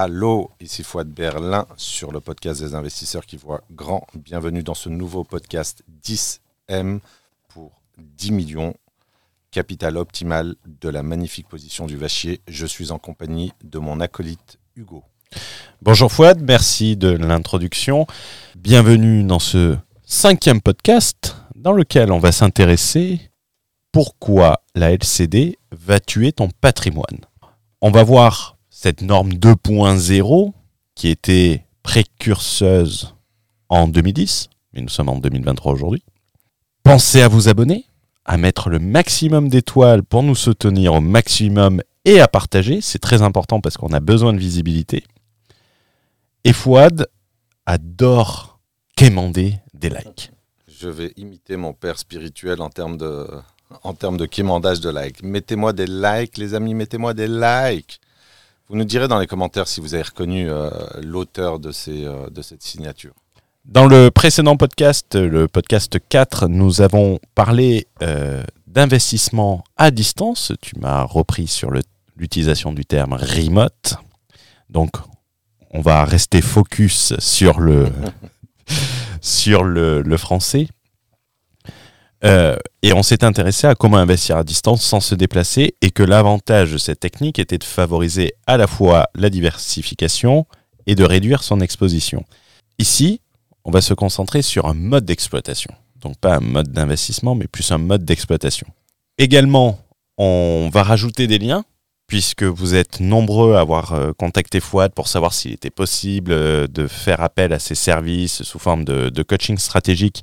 Hallo, ici Fouad Berlin sur le podcast des investisseurs qui voient grand. Bienvenue dans ce nouveau podcast 10M pour 10 millions. Capital optimal de la magnifique position du Vachier. Je suis en compagnie de mon acolyte Hugo. Bonjour Fouad, merci de l'introduction. Bienvenue dans ce cinquième podcast dans lequel on va s'intéresser pourquoi la LCD va tuer ton patrimoine. On va voir cette norme 2.0 qui était précurseuse en 2010, mais nous sommes en 2023 aujourd'hui. Pensez à vous abonner, à mettre le maximum d'étoiles pour nous soutenir au maximum et à partager, c'est très important parce qu'on a besoin de visibilité. Et Fouad adore quémander des likes. Je vais imiter mon père spirituel en termes de, en de quémandage de likes. Mettez-moi des likes, les amis, mettez-moi des likes. Vous nous direz dans les commentaires si vous avez reconnu euh, l'auteur de, euh, de cette signature. Dans le précédent podcast, le podcast 4, nous avons parlé euh, d'investissement à distance. Tu m'as repris sur l'utilisation du terme remote. Donc, on va rester focus sur le, sur le, le français. Euh, et on s'est intéressé à comment investir à distance sans se déplacer et que l'avantage de cette technique était de favoriser à la fois la diversification et de réduire son exposition. Ici, on va se concentrer sur un mode d'exploitation. Donc pas un mode d'investissement, mais plus un mode d'exploitation. Également, on va rajouter des liens, puisque vous êtes nombreux à avoir euh, contacté Fouad pour savoir s'il était possible euh, de faire appel à ses services sous forme de, de coaching stratégique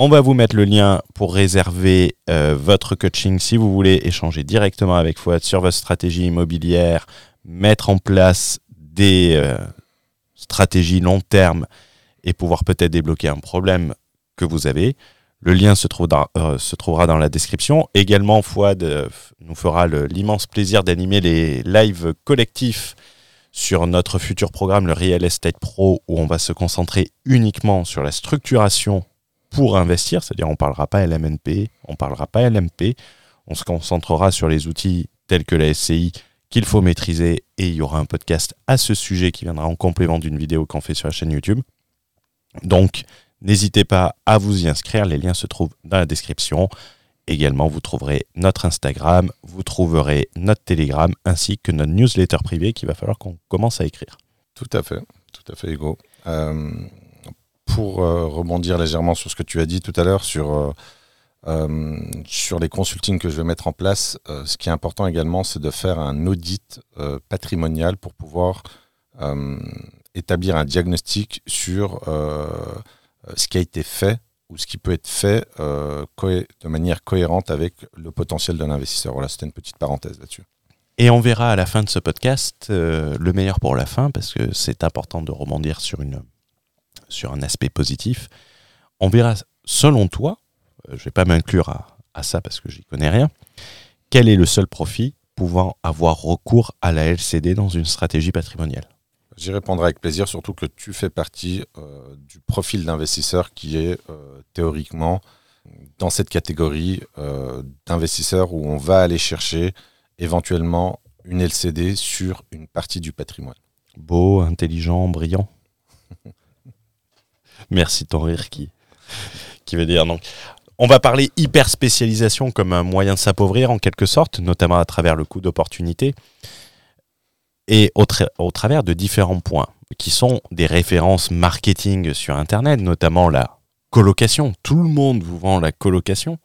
on va vous mettre le lien pour réserver euh, votre coaching si vous voulez échanger directement avec Fouad sur votre stratégie immobilière, mettre en place des euh, stratégies long terme et pouvoir peut-être débloquer un problème que vous avez. Le lien se, euh, se trouvera dans la description. Également, Fouad nous fera l'immense plaisir d'animer les lives collectifs sur notre futur programme, le Real Estate Pro, où on va se concentrer uniquement sur la structuration pour investir, c'est-à-dire on ne parlera pas LMNP, on ne parlera pas LMP, on se concentrera sur les outils tels que la SCI qu'il faut maîtriser et il y aura un podcast à ce sujet qui viendra en complément d'une vidéo qu'on fait sur la chaîne YouTube. Donc n'hésitez pas à vous y inscrire, les liens se trouvent dans la description. Également, vous trouverez notre Instagram, vous trouverez notre Telegram ainsi que notre newsletter privé qu'il va falloir qu'on commence à écrire. Tout à fait, tout à fait, Hugo. Euh, pour euh, rebondir légèrement sur ce que tu as dit tout à l'heure sur, euh, euh, sur les consultings que je vais mettre en place, ce qui est important également, c'est de faire un audit patrimonial pour pouvoir établir un diagnostic sur ce qui a été fait ou ce qui peut être fait de manière cohérente avec le potentiel de l'investisseur. Voilà, c'était une petite parenthèse là-dessus. Et on verra à la fin de ce podcast le meilleur pour la fin, parce que c'est important de rebondir sur une sur un aspect positif. On verra, selon toi, euh, je ne vais pas m'inclure à, ça parce que j'y connais rien, quel est le seul profit pouvant avoir recours à la LCD dans une stratégie patrimoniale? J'y répondrai avec plaisir, surtout que tu fais partie euh, du profil d'investisseur qui est euh, théoriquement dans cette catégorie d'investisseurs où on va aller chercher éventuellement une LCD sur une partie du patrimoine. Beau, intelligent, brillant Merci ton rire qui, qui veut dire donc. On va parler hyper spécialisation comme un moyen de s'appauvrir en quelque sorte, notamment à travers le coût d'opportunité et au, au, travers de différents points qui sont des références marketing sur Internet, notamment la colocation. Tout le monde vous vend la colocation,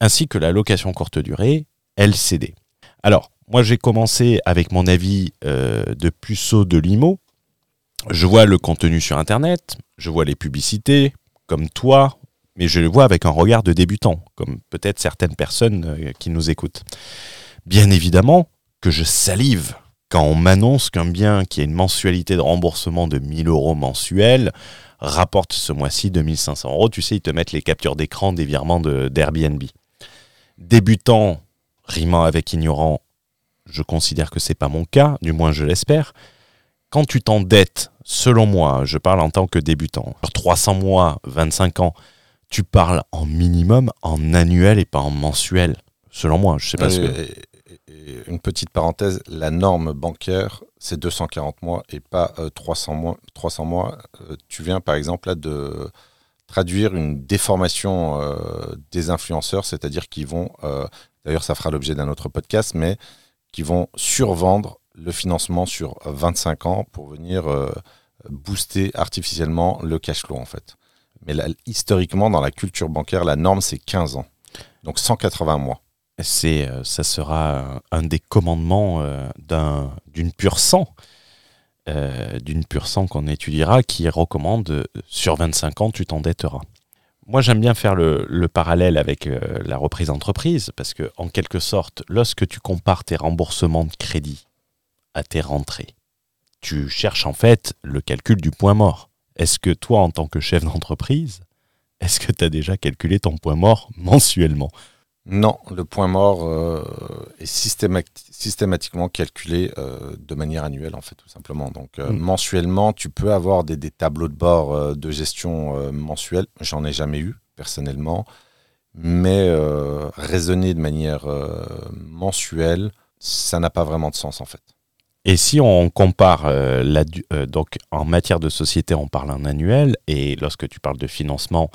ainsi que la location courte durée, LCD. Alors, moi j'ai commencé avec mon avis euh, de puceau de limo, je vois le contenu sur Internet, je vois les publicités, comme toi, mais je le vois avec un regard de débutant, comme peut-être certaines personnes euh, qui nous écoutent. Bien évidemment que je salive quand on m'annonce qu'un bien qui a une mensualité de remboursement de 1000 euros mensuels rapporte ce mois-ci 2500 euros. Tu sais, ils te mettent les captures d'écran des virements d'Airbnb. Débutant, rimant avec ignorant, je considère que c'est pas mon cas, du moins je l'espère quand tu t'endettes, selon moi, je parle en tant que débutant, 300 mois, 25 ans, tu parles en minimum en annuel et pas en mensuel, selon moi. Je sais pas ce que... une petite parenthèse, la norme bancaire, c'est 240 mois et pas 300 mois. 300 mois. tu viens par exemple là de traduire une déformation des influenceurs, c'est-à-dire qu'ils vont, d'ailleurs ça fera l'objet d'un autre podcast, mais qui vont survendre le financement sur 25 ans pour venir booster artificiellement le cash flow en fait. Mais historiquement, dans la culture bancaire, la norme, c'est 15 ans. Donc 180 mois. C'est, euh, ça sera un des commandements euh, d'une pure sang, euh, d'une pure sang qu'on étudiera, qui recommande sur 25 ans, tu t'endetteras. Moi, j'aime bien faire le, le parallèle avec la reprise d'entreprise, parce que, en quelque sorte, lorsque tu compares tes remboursements de crédit à tes rentrées, tu cherches en fait le calcul du point mort. Est-ce que toi, en tant que chef d'entreprise, est-ce que tu as déjà calculé ton point mort mensuellement? Non, le point mort euh, est systématiquement calculé euh, de manière annuelle, en fait, tout simplement. Donc, euh, mm. mensuellement, tu peux avoir des, tableaux de bord de gestion mensuelle. J'en ai jamais eu, personnellement. Mais raisonner de manière mensuelle, ça n'a pas vraiment de sens, en fait. Et si on compare euh, la, euh, donc en matière de société, on parle en annuel, et lorsque tu parles de financement,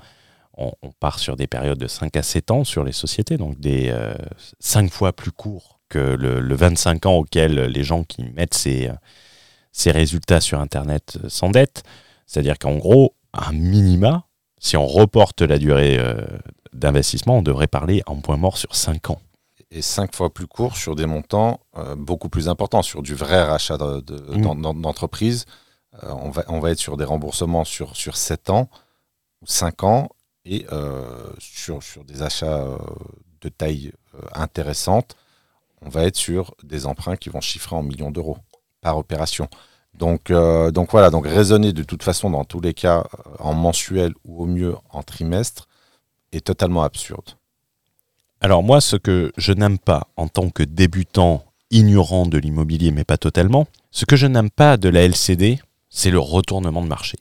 on, part sur des périodes de 5 à 7 ans sur les sociétés, donc des 5 euh, fois plus courts que le, 25 ans auquel les gens qui mettent ces, ces résultats sur Internet s'endettent. C'est-à-dire qu'en gros, un minima, si on reporte la durée d'investissement, on devrait parler en point mort sur 5 ans et cinq fois plus court sur des montants euh, beaucoup plus importants, sur du vrai rachat mmh. d'entreprise. Euh, on, va, on va être sur des remboursements sur, sur 7 ans ou 5 ans et euh, sur, sur des achats de taille intéressante, on va être sur des emprunts qui vont chiffrer en millions d'euros par opération. Donc, donc voilà, donc raisonner de toute façon dans tous les cas en mensuel ou au mieux en trimestre est totalement absurde. Alors moi, ce que je n'aime pas en tant que débutant ignorant de l'immobilier, mais pas totalement, ce que je n'aime pas de la LCD, c'est le retournement de marché.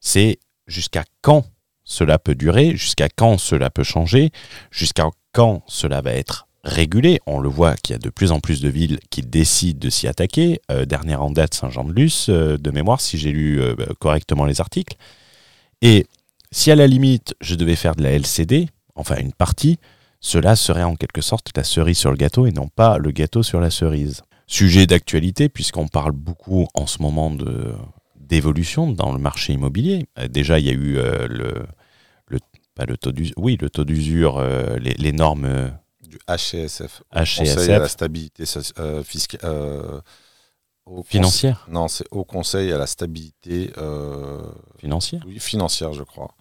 C'est jusqu'à quand cela peut durer, jusqu'à quand cela peut changer, jusqu'à quand cela va être régulé. On le voit qu'il y a de plus en plus de villes qui décident de s'y attaquer. Euh, dernière en date, Saint-Jean-de-Luz, euh, de mémoire, si j'ai lu euh, correctement les articles. Et si à la limite, je devais faire de la LCD, enfin une partie, cela serait en quelque sorte la cerise sur le gâteau et non pas le gâteau sur la cerise. Sujet d'actualité puisqu'on parle beaucoup en ce moment de d'évolution dans le marché immobilier. Euh, déjà, il y a eu euh, le, le, pas le taux d'usure, oui, le taux d'usure, euh, les, normes du HCSF, HCSF. à la stabilité fiscale financière Non, c'est au Conseil à la stabilité euh, financière. Oui, financière, je crois.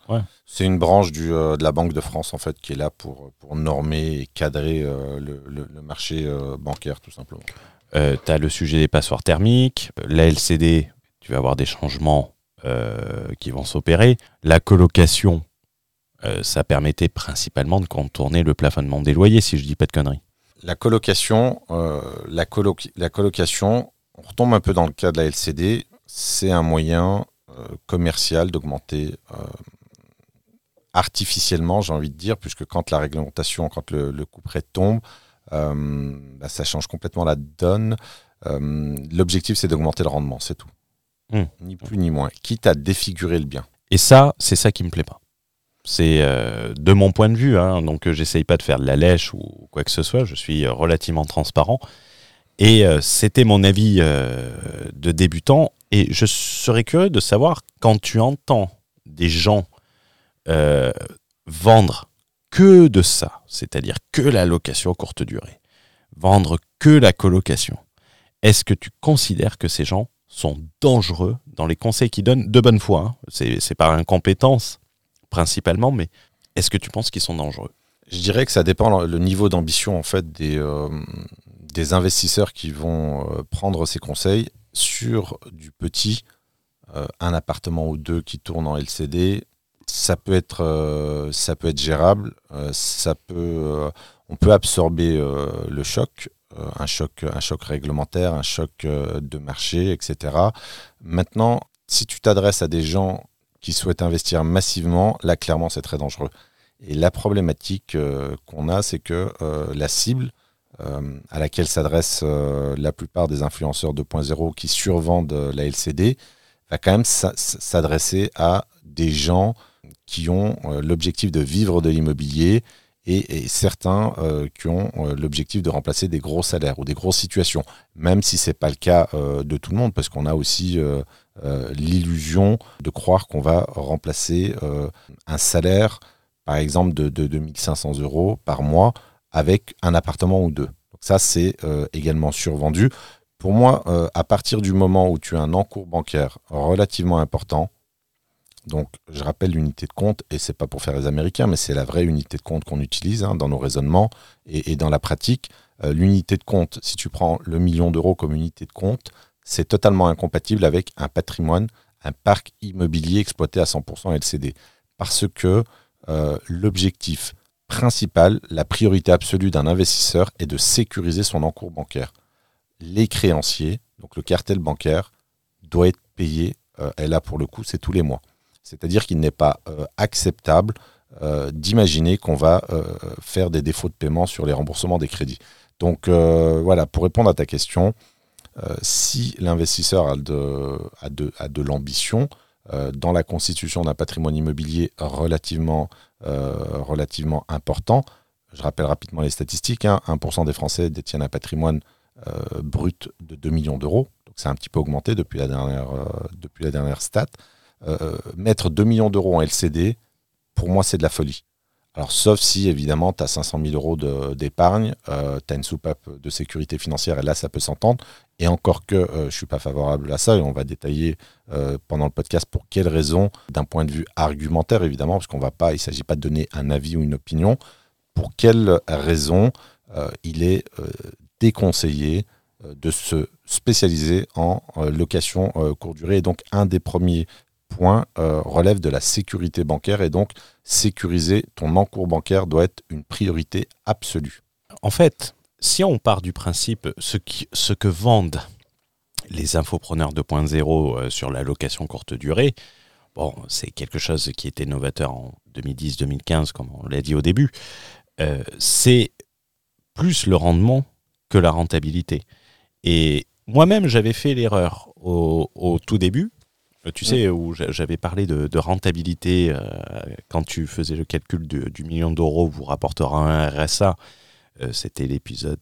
C'est une branche du, euh, de la Banque de France en fait qui est là pour, pour normer et cadrer euh, le, le, marché bancaire tout simplement. tu as le sujet des passoires thermiques, la LCD, tu vas avoir des changements qui vont s'opérer. La colocation, ça permettait principalement de contourner le plafonnement des loyers, si je dis pas de conneries. La colocation, la, la colocation, on retombe un peu dans le cas de la LCD, c'est un moyen euh, commercial d'augmenter euh, artificiellement, j'ai envie de dire, puisque quand la réglementation, quand le, coup prêt tombe, euh, bah, ça change complètement la donne. L'objectif, c'est d'augmenter le rendement, c'est tout. Hmm. Ni plus ni moins, quitte à défigurer le bien. Et ça, c'est ça qui me plaît pas. C'est de mon point de vue, hein, donc j'essaye pas de faire de la lèche ou quoi que ce soit, je suis relativement transparent. Et euh, c'était mon avis euh, de débutant. Et je serais curieux de savoir, quand tu entends des gens euh, vendre que de ça, c'est-à-dire que la location courte durée, vendre que la colocation, est-ce que tu considères que ces gens sont dangereux dans les conseils qu'ils donnent? De bonne foi hein. C'est par incompétence principalement, mais est-ce que tu penses qu'ils sont dangereux? Je dirais que ça dépend le niveau d'ambition en fait des, des investisseurs qui vont euh, prendre ces conseils sur du petit, euh, un appartement ou deux qui tournent en LCD. Ça peut être, euh, ça peut être gérable, ça peut, on peut absorber le choc, un choc, un choc réglementaire, un choc de marché, etc. Maintenant, si tu t'adresses à des gens qui souhaitent investir massivement, là clairement c'est très dangereux. Et la problématique qu'on a, c'est que la cible à laquelle s'adressent la plupart des influenceurs 2.0 qui survendent la LCD, va quand même s'adresser à des gens qui ont l'objectif de vivre de l'immobilier et, certains qui ont l'objectif de remplacer des gros salaires ou des grosses situations, même si ce n'est pas le cas de tout le monde, parce qu'on a aussi l'illusion de croire qu'on va remplacer un salaire par exemple, de, de 2500 euros par mois avec un appartement ou deux. Donc ça, c'est euh, également survendu. Pour moi, euh, à partir du moment où tu as un encours bancaire relativement important, donc je rappelle l'unité de compte, et c'est pas pour faire les Américains, mais c'est la vraie unité de compte qu'on utilise hein, dans nos raisonnements et, dans la pratique. Euh, l'unité de compte, si tu prends le million d'euros comme unité de compte, c'est totalement incompatible avec un patrimoine, un parc immobilier exploité à 100% LCD. Parce que euh, l'objectif principal, la priorité absolue d'un investisseur est de sécuriser son encours bancaire. Les créanciers, donc le cartel bancaire, doit être payé, euh, et là pour le coup c'est tous les mois. C'est-à-dire qu'il n'est pas euh, acceptable d'imaginer qu'on va faire des défauts de paiement sur les remboursements des crédits. Donc voilà, pour répondre à ta question, si l'investisseur a de l'ambition, dans la constitution d'un patrimoine immobilier relativement, euh, relativement important. Je rappelle rapidement les statistiques. 1% hein. des Français détiennent un patrimoine euh, brut de 2 millions d'euros. Donc c'est un petit peu augmenté depuis la dernière, depuis la dernière stat. mettre 2 millions d'euros en LCD, pour moi, c'est de la folie. Alors, sauf si, évidemment, tu as 500 000 euros d'épargne, euh, tu as une soupape de sécurité financière, et là, ça peut s'entendre. Et encore que euh, je ne suis pas favorable à ça, et on va détailler euh, pendant le podcast pour quelles raisons, d'un point de vue argumentaire, évidemment, parce qu'on va pas, il ne s'agit pas de donner un avis ou une opinion, pour quelles raisons il est déconseillé de se spécialiser en location courte durée? Et donc, un des premiers point euh, relève de la sécurité bancaire et donc sécuriser ton encours bancaire doit être une priorité absolue. En fait, si on part du principe ce, ce que vendent les infopreneurs 2.0 euh, sur la location courte durée, bon, c'est quelque chose qui était novateur en 2010-2015, comme on l'a dit au début, euh, c'est plus le rendement que la rentabilité. Et moi-même, j'avais fait l'erreur au, tout début euh, tu sais, où j'avais parlé de, rentabilité, euh, quand tu faisais le calcul du million d'euros vous rapportera un RSA, euh, c'était l'épisode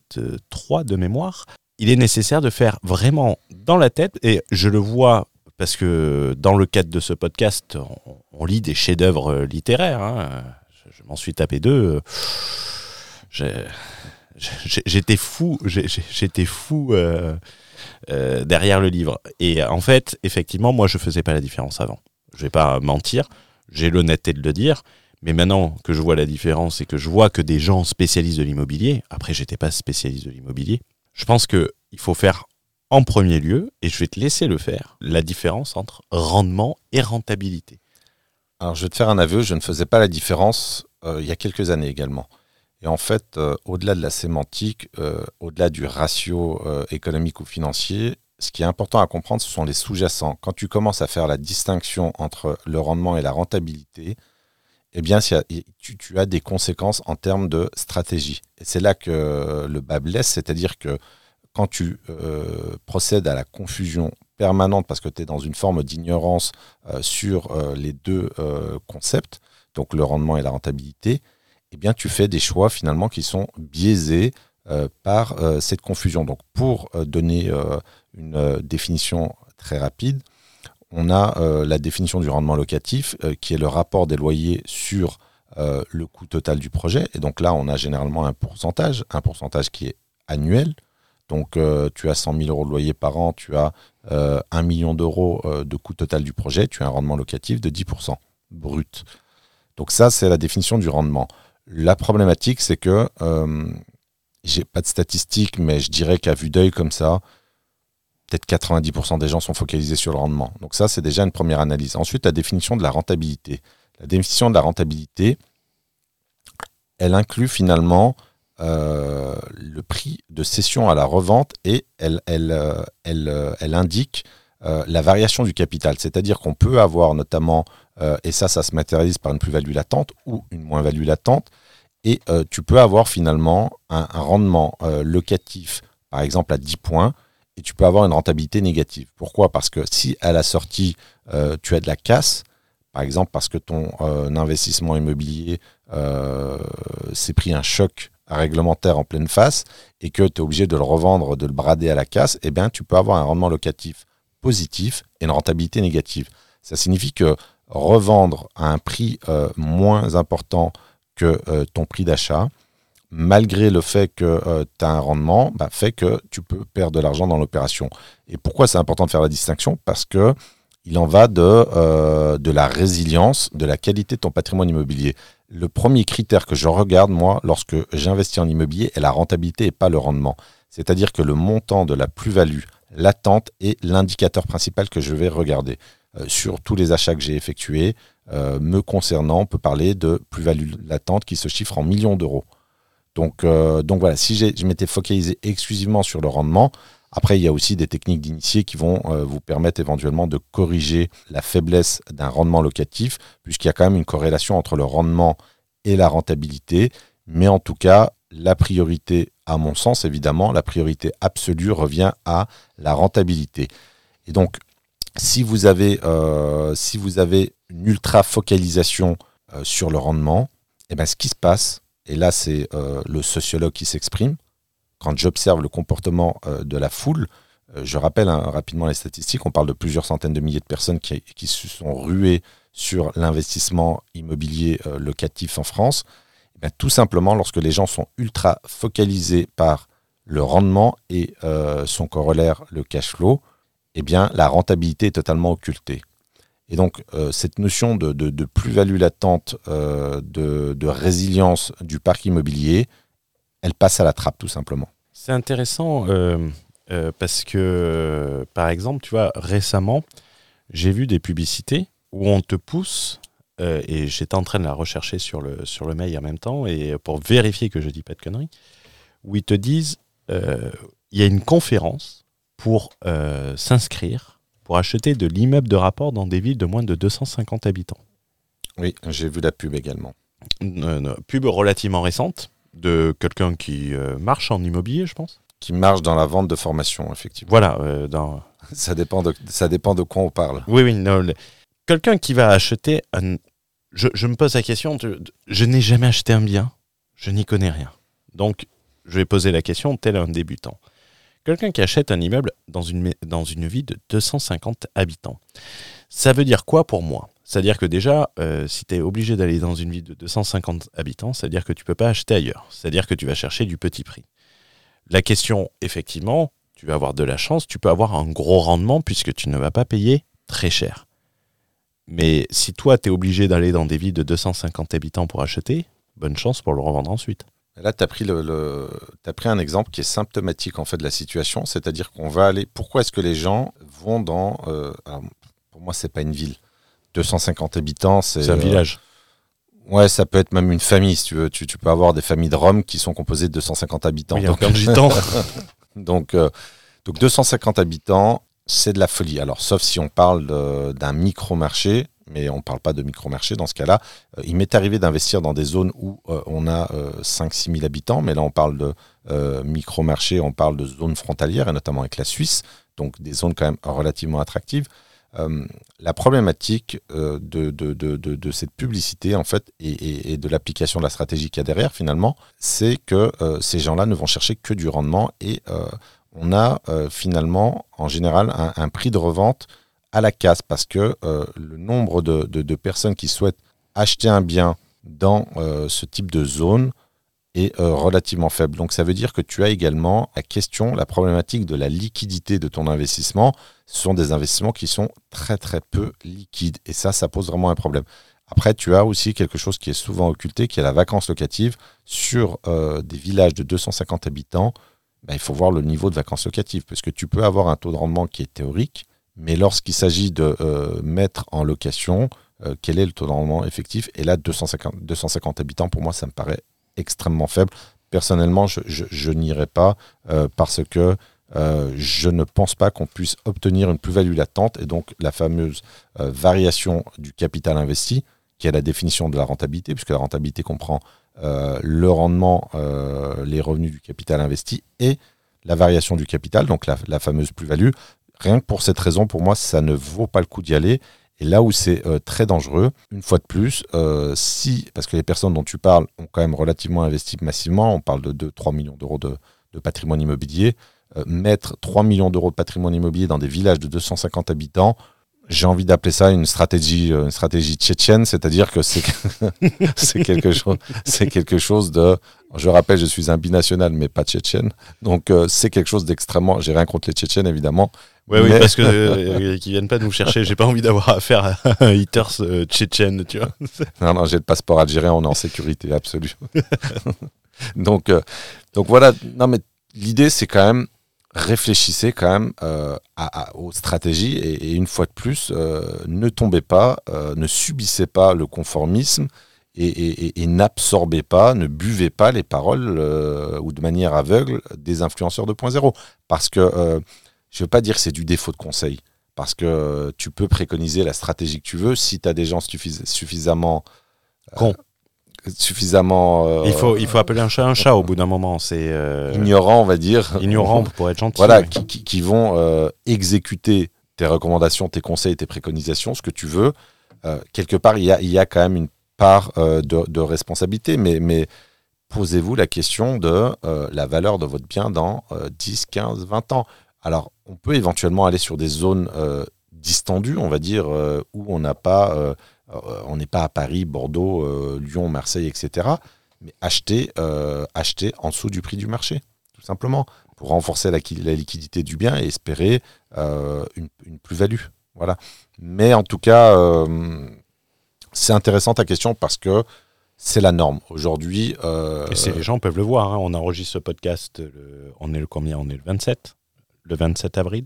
3 de mémoire. Il est nécessaire de faire vraiment dans la tête, et je le vois parce que dans le cadre de ce podcast, on, lit des chefs-d'œuvre littéraires. Hein. Je, m'en suis tapé deux. J'étais fou, j'étais fou derrière le livre. Et en fait, effectivement, moi, je faisais pas la différence avant. Je vais pas mentir, j'ai l'honnêteté de le dire. Mais maintenant que je vois la différence et que je vois que des gens spécialistes de l'immobilier, après j'étais pas spécialiste de l'immobilier, je pense que il faut faire en premier lieu, et je vais te laisser le faire, la différence entre rendement et rentabilité. Alors je vais te faire un aveu, je ne faisais pas la différence euh, il y a quelques années également. Et en fait, euh, au-delà de la sémantique, euh, au-delà du ratio euh, économique ou financier, ce qui est important à comprendre, ce sont les sous-jacents. Quand tu commences à faire la distinction entre le rendement et la rentabilité, eh bien, tu, tu as des conséquences en termes de stratégie. Et c'est là que le bas blesse, c'est-à-dire que quand tu procèdes à la confusion permanente parce que tu es dans une forme d'ignorance sur les deux concepts, donc le rendement et la rentabilité, eh bien, tu fais des choix finalement qui sont biaisés euh, par euh, cette confusion. Donc, pour euh, donner une définition très rapide, on a la définition du rendement locatif, qui est le rapport des loyers sur le coût total du projet. Et donc là, on a généralement un pourcentage, un pourcentage qui est annuel. Donc, tu as 100 000 euros de loyer par an, tu as 1 million d'euros de coût total du projet, tu as un rendement locatif de 10% brut. Donc ça, c'est la définition du rendement. La problématique, c'est que euh, j'ai pas de statistiques, mais je dirais qu'à vue d'œil comme ça, peut-être 90% des gens sont focalisés sur le rendement. Donc ça, c'est déjà une première analyse. Ensuite, la définition de la rentabilité. La définition de la rentabilité, elle inclut finalement euh, le prix de cession à la revente et elle, euh, elle indique la variation du capital. C'est-à-dire qu'on peut avoir notamment euh, et ça, ça se matérialise par une plus-value latente ou une moins-value latente. Et tu peux avoir finalement un, rendement locatif, par exemple à 10 points, et tu peux avoir une rentabilité négative. Pourquoi? Parce que si à la sortie, tu as de la casse, par exemple parce que ton investissement immobilier s'est pris un choc réglementaire en pleine face et que tu es obligé de le revendre, de le brader à la casse, eh bien, tu peux avoir un rendement locatif positif et une rentabilité négative. Ça signifie que revendre à un prix euh, moins important que euh, ton prix d'achat, malgré le fait que euh, tu as un rendement, bah, fait que tu peux perdre de l'argent dans l'opération. Et pourquoi c'est important de faire la distinction? Parce que il en va de, de la résilience, de la qualité de ton patrimoine immobilier le premier critère que je regarde, moi, lorsque j'investis en immobilier, est la rentabilité et pas le rendement. C'est-à-dire que le montant de la plus-value latente est l'indicateur principal que je vais regarder. Euh, sur tous les achats que j'ai effectués, euh, me concernant, on peut parler de plus-value latente qui se chiffre en millions d'euros. Donc, euh, voilà, si je m'étais focalisé exclusivement sur le rendement, après, il y a aussi des techniques d'initiés qui vont vous permettre éventuellement de corriger la faiblesse d'un rendement locatif, puisqu'il y a quand même une corrélation entre le rendement et la rentabilité. Mais en tout cas, la priorité, à mon sens, évidemment, la priorité absolue revient à la rentabilité. Et donc, si vous avez, euh, si vous avez une ultra focalisation euh, sur le rendement, eh bien, ce qui se passe, et là c'est le sociologue qui s'exprime, quand j'observe le comportement euh, de la foule, euh, je rappelle hein, rapidement les statistiques, on parle de plusieurs centaines de milliers de personnes qui, se sont ruées sur l'investissement immobilier euh, locatif en France. Eh tout simplement, lorsque les gens sont ultra focalisés par le rendement et son corollaire, le cash flow, eh bien, la rentabilité est totalement occultée. Et donc, cette notion de, plus-value latente, de, de, résilience du parc immobilier, elle passe à la trappe, tout simplement. C'est intéressant euh, euh, parce que, par exemple, tu vois, récemment, j'ai vu des publicités où on te pousse, euh, et j'étais en train de la rechercher sur le, sur le mail en même temps, et pour vérifier que je dis pas de conneries, où ils te disent, il y a une conférence pour s'inscrire, pour acheter de l'immeuble de rapport dans des villes de moins de 250 habitants. Oui, j'ai vu la pub également. Une, pub relativement récente de quelqu'un qui euh, marche en immobilier, je pense. Qui marche dans la vente de formation, effectivement. Voilà. Euh, dans... ça, dépend de, ça dépend de quoi on parle. Oui, oui. Quelqu'un qui va acheter un... Je, me pose la question, je n'ai jamais acheté un bien, je n'y connais rien. Donc, je vais poser la question tel un débutant. Quelqu'un qui achète un immeuble dans une, dans une ville de 250 habitants. Ça veut dire quoi pour moi? C'est-à-dire que déjà, euh, si tu es obligé d'aller dans une ville de 250 habitants, c'est-à-dire que tu ne peux pas acheter ailleurs. C'est-à-dire que tu vas chercher du petit prix. La question, effectivement, tu vas avoir de la chance, tu peux avoir un gros rendement puisque tu ne vas pas payer très cher. Mais si toi, tu es obligé d'aller dans des villes de 250 habitants pour acheter, bonne chance pour le revendre ensuite. Là, tu as, pris le, as pris un exemple qui est symptomatique en fait de la situation, c'est-à-dire qu'on va aller. Pourquoi est-ce que les gens vont dans. Euh, pour moi, c'est pas une ville. 250 habitants, c'est. un village. Euh, ouais, ça peut être même une famille, si tu veux. Tu, peux avoir des familles de Rome qui sont composées de 250 habitants. donc, donc, euh, donc 250 habitants, c'est de la folie. Alors, sauf si on parle d'un micro-marché, mais on ne parle pas de micro-marché dans ce cas-là. Euh, il m'est arrivé d'investir dans des zones où on a 5-6 000 habitants, mais là, on parle de micro-marché, on parle de zones frontalières, et notamment avec la Suisse, donc des zones quand même relativement attractives. Euh, la problématique euh, de, cette publicité, en fait, et, de l'application de la stratégie qu'il y a derrière, finalement, c'est que euh, ces gens-là ne vont chercher que du rendement et on a finalement, en général, un, prix de revente à la casse parce que le nombre de, personnes qui souhaitent acheter un bien dans ce type de zone est relativement faible. Donc ça veut dire que tu as également la question, la problématique de la liquidité de ton investissement. Ce sont des investissements qui sont très très peu liquides et ça, ça pose vraiment un problème. Après, tu as aussi quelque chose qui est souvent occulté, qui est la vacance locative. Sur euh, des villages de 250 habitants, ben, il faut voir le niveau de vacances locatives, parce que tu peux avoir un taux de rendement qui est théorique, mais lorsqu'il s'agit de euh, mettre en location, euh, quel est le taux de rendement effectif? Et là, 250, 250 habitants, pour moi, ça me paraît extrêmement faible. Personnellement, je, n'irai pas euh, parce que je ne pense pas qu'on puisse obtenir une plus-value latente et donc la fameuse variation du capital investi, qui est la définition de la rentabilité, puisque la rentabilité comprend le rendement, les revenus du capital investi et la variation du capital, donc la fameuse plus-value. Rien que pour cette raison, pour moi, ça ne vaut pas le coup d'y aller. Et là où c'est euh, très dangereux, une fois de plus, euh, si, parce que les personnes dont tu parles ont quand même relativement investi massivement, on parle de 2-3 millions d'euros de, patrimoine immobilier, euh, mettre 3 millions d'euros de patrimoine immobilier dans des villages de 250 habitants, j'ai envie d'appeler ça une stratégie, une stratégie tchétchène, c'est-à-dire que c'est quelque chose, c'est quelque chose de. Je rappelle, je suis un binational, mais pas tchétchène, donc c'est quelque chose d'extrêmement. J'ai rien contre les tchétchènes évidemment, Ouais, oui, parce que euh, qu'ils viennent pas nous chercher. J'ai pas envie d'avoir affaire à un hitters euh, tchétchène, tu vois. non, non, j'ai le passeport algérien, on est en sécurité absolue. donc, euh, donc voilà. Non, mais l'idée, c'est quand même réfléchissez quand même euh, à, aux stratégies et, une fois de plus, ne tombez pas, ne subissez pas le conformisme et, et n'absorbez pas, ne buvez pas les paroles ou de manière aveugle des influenceurs 2.0 parce que je ne veux pas dire que c'est du défaut de conseil, parce que euh, tu peux préconiser la stratégie que tu veux si tu as des gens suffisamment... Euh, suffisamment... Euh, il, faut, il faut appeler un chat un chat au bout d'un moment. C'est ignorant, on va dire. Ignorant pour être gentil. Voilà, qui, vont exécuter tes recommandations, tes conseils, tes préconisations, ce que tu veux. quelque part, il y a, y a, quand même une part de, responsabilité, mais, mais posez-vous la question de la valeur de votre bien dans 10, 15, 20 ans. Alors, on peut éventuellement aller sur des zones euh, distendues, on va dire, euh, où euh, on n'est pas à Paris, Bordeaux, Lyon, Marseille, etc. Mais acheter, acheter en dessous du prix du marché, tout simplement, pour renforcer la, liquidité du bien et espérer une, plus-value. Voilà. Mais en tout cas, c'est intéressant ta question parce que c'est la norme. Aujourd'hui. les gens peuvent le voir. Hein. on enregistre ce podcast. on est le combien? On est le 27 le 27 avril?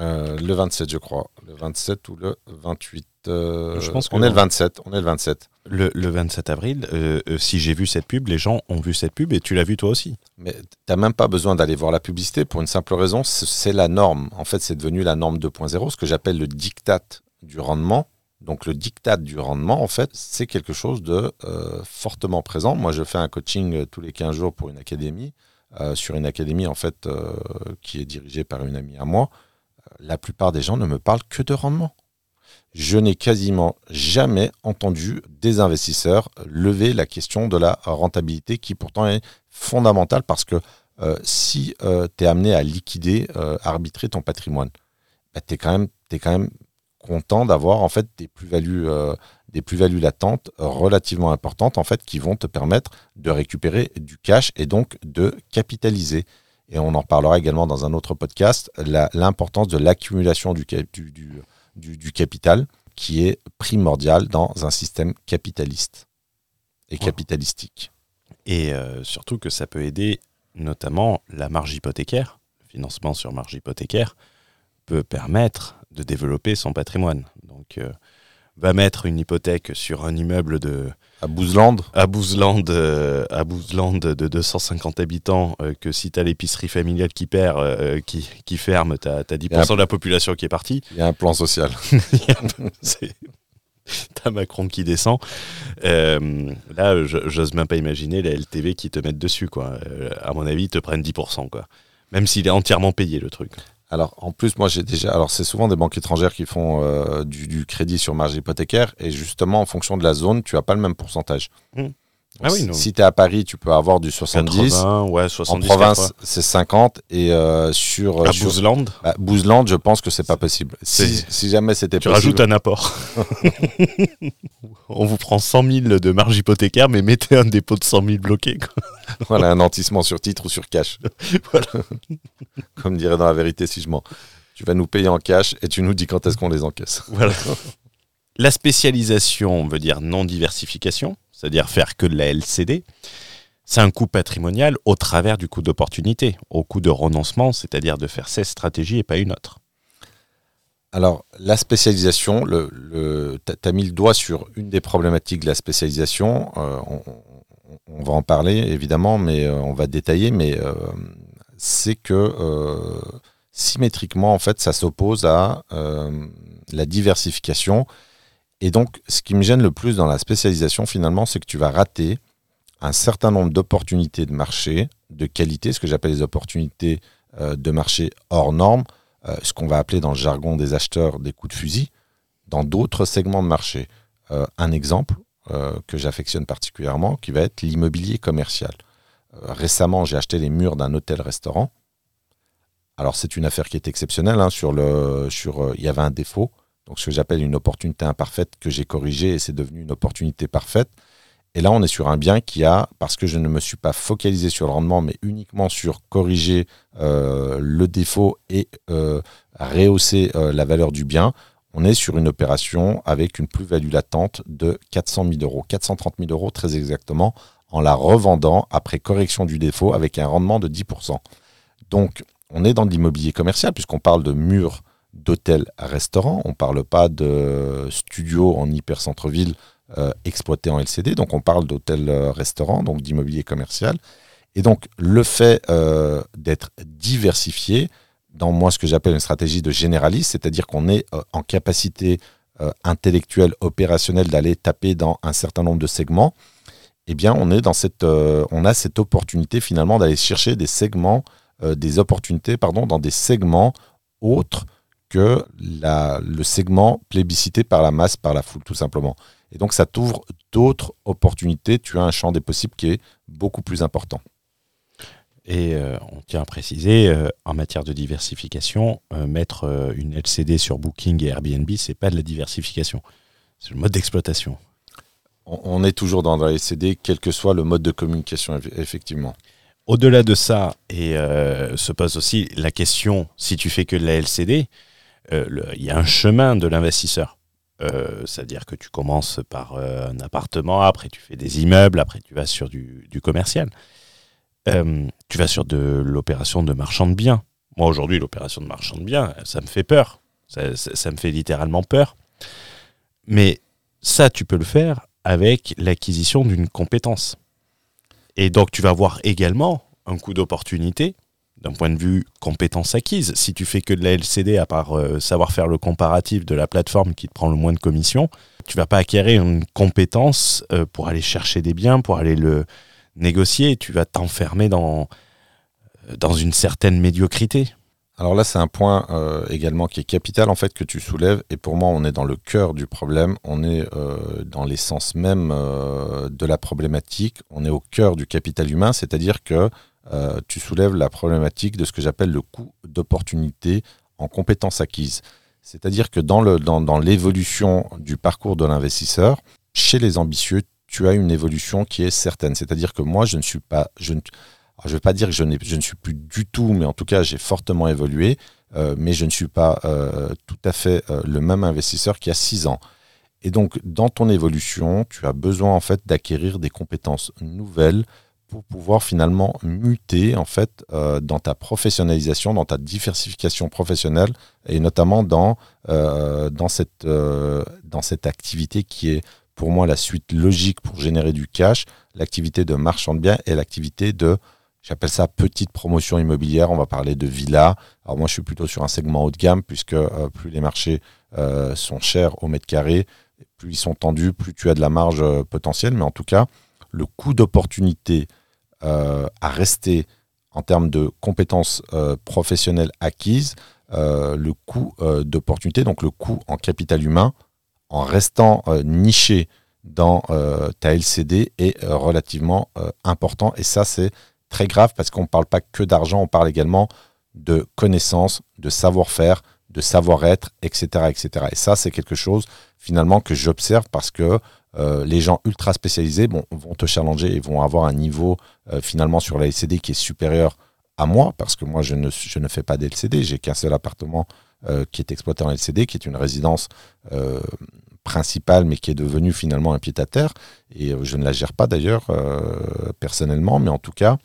Euh, Le 27, je crois. Le 27 ou le 28 euh, Je pense qu'on est le 27. On est le 27. Le, 27 avril, euh, si j'ai vu cette pub, les gens ont vu cette pub et tu l'as vu toi aussi. Mais tu n'as même pas besoin d'aller voir la publicité pour une simple raison, c'est la norme. En fait, c'est devenu la norme 2.0, ce que j'appelle le diktat du rendement. Donc le diktat du rendement, en fait, c'est quelque chose de fortement présent. Moi, je fais un coaching tous les 15 jours pour une académie. Euh, sur une académie en fait euh, qui est dirigée par une amie à moi, euh, la plupart des gens ne me parlent que de rendement. Je n'ai quasiment jamais entendu des investisseurs lever la question de la rentabilité qui pourtant est fondamentale parce que si tu es amené à liquider, arbitrer ton patrimoine, bah, tu es, quand même content d'avoir en fait des plus-values des plus-values latentes relativement importantes en fait qui vont te permettre de récupérer du cash et donc de capitaliser. Et on en parlera également dans un autre podcast, l'importance de l'accumulation du, du, du, capital qui est primordial dans un système capitaliste et capitalistique. Et euh, surtout que ça peut aider notamment la marge hypothécaire, le financement sur marge hypothécaire peut permettre de développer son patrimoine. Donc euh, va mettre une hypothèque sur un immeuble de à Bouzland à Bouzland euh, à Bouzland de 250 habitants euh, que si tu as l'épicerie familiale qui perd euh, qui, qui, ferme tu as, 10% de la population qui est partie il y a un plan social T'as Macron qui descend. là, j'ose même pas imaginer la LTV qui te mettent dessus. Quoi. à mon avis, ils te prennent 10%. Quoi. Même s'il est entièrement payé, le truc. Alors, en plus, moi, j'ai déjà. Alors, c'est souvent des banques étrangères qui font euh, du, crédit sur marge hypothécaire. Et justement, en fonction de la zone, tu n'as pas le même pourcentage. Mmh. Ah oui, si tu es à Paris, tu peux avoir du 70. ouais, 70 en province, c'est 50. Et euh, sur. À Bouzland Bouzland, je pense que c'est pas possible. Si, si, jamais c'était possible. Tu rajoutes un apport. On vous prend 100 000 de marge hypothécaire, mais mettez un dépôt de 100 000 bloqué. voilà, un nantissement sur titre ou sur cash. voilà. Comme dirait dans la vérité si je mens. Tu vas nous payer en cash et tu nous dis quand est-ce qu'on les encaisse. Voilà. La spécialisation veut dire non-diversification c'est-à-dire faire que de la LCD, c'est un coût patrimonial au travers du coût d'opportunité, au coût de renoncement, c'est-à-dire de faire cette stratégie et pas une autre. Alors, la spécialisation, tu as mis le doigt sur une des problématiques de la spécialisation. Euh, on, va en parler évidemment, mais euh, on va détailler. Mais euh, c'est que symétriquement, en fait, ça s'oppose à la diversification Et donc, ce qui me gêne le plus dans la spécialisation, finalement, c'est que tu vas rater un certain nombre d'opportunités de marché de qualité, ce que j'appelle les opportunités euh, de marché hors normes, euh, ce qu'on va appeler dans le jargon des acheteurs des coups de fusil, dans d'autres segments de marché. Euh, un exemple que j'affectionne particulièrement, qui va être l'immobilier commercial. récemment, j'ai acheté les murs d'un hôtel-restaurant. Alors c'est une affaire qui est exceptionnelle. Hein, il y avait un défaut, donc ce que j'appelle une opportunité imparfaite que j'ai corrigée et c'est devenu une opportunité parfaite. Et là, on est sur un bien qui a, parce que je ne me suis pas focalisé sur le rendement, mais uniquement sur corriger euh, le défaut et euh, rehausser euh, la valeur du bien, on est sur une opération avec une plus-value latente de 400 000 euros, 430 000 euros très exactement, en la revendant après correction du défaut avec un rendement de 10%. Donc, on est dans de l'immobilier commercial puisqu'on parle de murs d'hôtels-restaurants, on ne parle pas de studios en hyper-centre-ville euh, exploité en LCD. Donc on parle d'hôtel-restaurant, euh, donc d'immobilier commercial. Et donc le fait euh, d'être diversifié dans moi ce que j'appelle une stratégie de généraliste, c'est-à-dire qu'on est en capacité intellectuelle, opérationnelle d'aller taper dans un certain nombre de segments, eh bien on est dans cette, on a cette opportunité finalement d'aller chercher des segments, des opportunités pardon, dans des segments autres que la, le segment plébiscité par la masse, par la foule, tout simplement. Et donc, ça t'ouvre d'autres opportunités. Tu as un champ des possibles qui est beaucoup plus important. Et euh, on tient à préciser, euh, en matière de diversification, euh, mettre une LCD sur Booking et Airbnb, c'est pas de la diversification, c'est le mode d'exploitation. On, est toujours dans la LCD, quel que soit le mode de communication, effectivement. Au-delà de ça, et se pose aussi la question, si tu fais que de la LCD, il y a un chemin de l'investisseur. Euh, c'est-à-dire que tu commences par euh, un appartement, après tu fais des immeubles, après tu vas sur du, commercial. Euh, tu vas sur de l'opération de marchand de biens. Moi aujourd'hui, l'opération de marchand de biens, ça me fait peur. Ça, me fait littéralement peur. Mais ça, tu peux le faire avec l'acquisition d'une compétence. Et donc tu vas voir également un coup d'opportunité d'un point de vue compétence acquise. Si tu fais que de la LCD, à part euh, savoir faire le comparatif de la plateforme qui te prend le moins de commission, tu vas pas acquérir une compétence euh, pour aller chercher des biens, pour aller le négocier. Tu vas t'enfermer dans, euh, dans une certaine médiocrité. Alors là, c'est un point également qui est capital en fait que tu soulèves. Et pour moi, on est dans le cœur du problème. On est dans l'essence même de la problématique. On est au cœur du capital humain, c'est-à-dire que euh, tu soulèves la problématique de ce que j'appelle le coût d'opportunité en compétences acquises. C'est-à-dire que dans, l'évolution du parcours de l'investisseur, chez les ambitieux, tu as une évolution qui est certaine. C'est-à-dire que moi, je ne suis pas, je ne, vais pas dire que je, je, ne suis plus du tout, mais en tout cas, j'ai fortement évolué, euh, mais je ne suis pas euh, tout à fait le même investisseur qu'il y a six ans. Et donc, dans ton évolution, tu as besoin en fait d'acquérir des compétences nouvelles pour pouvoir finalement muter en fait euh, dans ta professionnalisation, dans ta diversification professionnelle et notamment dans, euh, dans, cette, euh, dans cette activité qui est pour moi la suite logique pour générer du cash, l'activité de marchand de biens et l'activité de, j'appelle ça petite promotion immobilière, on va parler de villa. Alors moi je suis plutôt sur un segment haut de gamme puisque plus les marchés sont chers au mètre carré, plus ils sont tendus, plus tu as de la marge potentielle, mais en tout cas le coût d'opportunité euh, à rester en termes de compétences euh, professionnelles acquises, euh, le coût d'opportunité, donc le coût en capital humain, en restant niché dans ta LCD est relativement important. Et ça, c'est très grave parce qu'on ne parle pas que d'argent, on parle également de connaissances, de savoir-faire, de savoir-être, etc., etc. Et ça, c'est quelque chose finalement que j'observe parce que euh, les gens ultra spécialisés vont te challenger et vont avoir un niveau euh, finalement sur la LCD qui est supérieur à moi, parce que moi je ne, je ne fais pas d'LCD, j'ai qu'un seul appartement euh, qui est exploité en LCD, qui est une résidence principale, mais qui est devenue finalement un pied-à-terre, et je ne la gère pas d'ailleurs personnellement, mais en tout cas,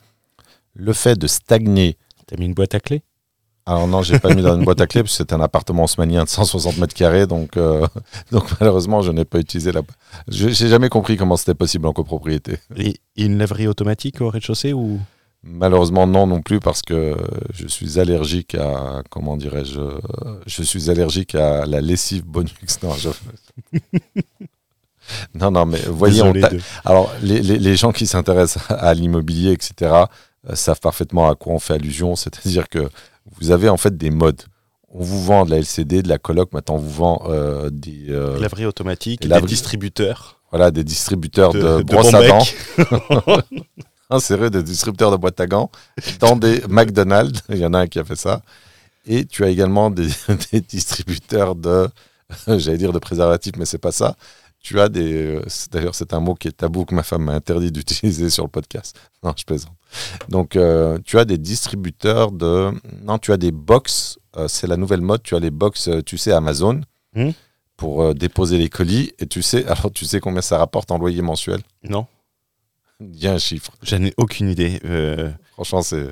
le fait de stagner... T'as mis une boîte à clé alors non, j'ai pas mis dans une boîte à clé parce que c'est un appartement haussmanien de 160 mètres carrés, donc euh, donc malheureusement je n'ai pas utilisé la. J'ai jamais compris comment c'était possible en copropriété. Et une laverie automatique au rez-de-chaussée ou? Malheureusement non non plus parce que je suis allergique à comment dirais-je je suis allergique à la lessive Bonux. Non, non, non, mais voyez, on t'a- alors les, les- les gens qui s'intéressent à l'immobilier, etc., euh, savent parfaitement à quoi on fait allusion. C'est-à-dire que vous avez en fait des modes. On vous vend de la LCD, de la coloc, maintenant on vous vend euh, des, euh, Laverie automatique, des des laveries- distributeurs voilà, des distributeurs de, de, de brosses à dents, insérés des distributeurs de boîtes à gants dans des McDonald's. Il y en a un qui a fait ça. Et tu as également des, des distributeurs de, j'allais dire de préservatifs, mais c'est pas ça. Tu as des, euh, c'est- d'ailleurs c'est un mot qui est tabou que ma femme m'a interdit d'utiliser sur le podcast. Non, je plaisante. Donc euh, tu as des distributeurs de, non, tu as des box. euh, c'est la nouvelle mode. Tu as les box, euh, tu sais, Amazon. Hmm. Pour déposer les colis, et tu sais, alors tu sais combien ça rapporte en loyer mensuel? Non, Il y a un chiffre. j'en ai aucune idée. Franchement, c'est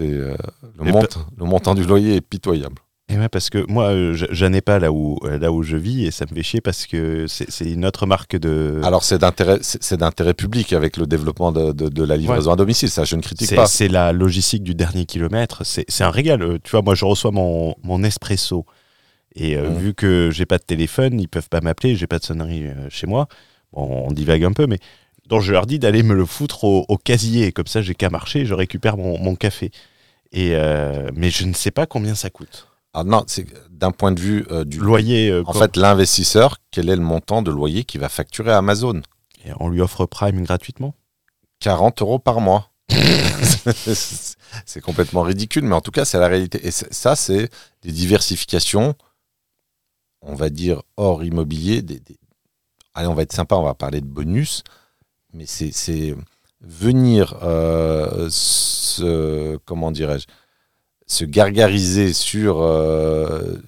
le montant du loyer est pitoyable. Et ouais, parce que moi, euh, je- j'en ai pas là où, euh, là où je vis et ça me fait chier parce que c'est une autre marque de. Alors c'est d'intérêt c'est c'est d'intérêt public avec le développement de, de- de la livraison à domicile. Ça, je ne critique pas. c'est la logistique du dernier kilomètre. C'est un régal. Euh, Tu vois, moi, je reçois mon, mon espresso. Et euh, Mhm. vu que j'ai pas de téléphone, ils peuvent pas m'appeler, j'ai pas de sonnerie euh, chez moi. Bon, on divague un peu, mais donc je leur dis d'aller me le foutre au, au casier. Comme ça, j'ai qu'à marcher, je récupère mon, mon café. Et euh, mais je ne sais pas combien ça coûte. Ah non, c'est d'un point de vue euh, du Loyer, euh, En fait, l'investisseur, quel est le montant de loyer qu'il va facturer à Amazon? Et on lui offre Prime gratuitement? 40 euros par mois. c'est complètement ridicule, mais en tout cas, c'est la réalité. Et ça, c'est des diversifications, on va dire, hors immobilier. Des, des- Allez, on va être sympa, on va parler de bonus, mais c'est c'est venir euh, se, comment dirais-je, se gargariser sur euh,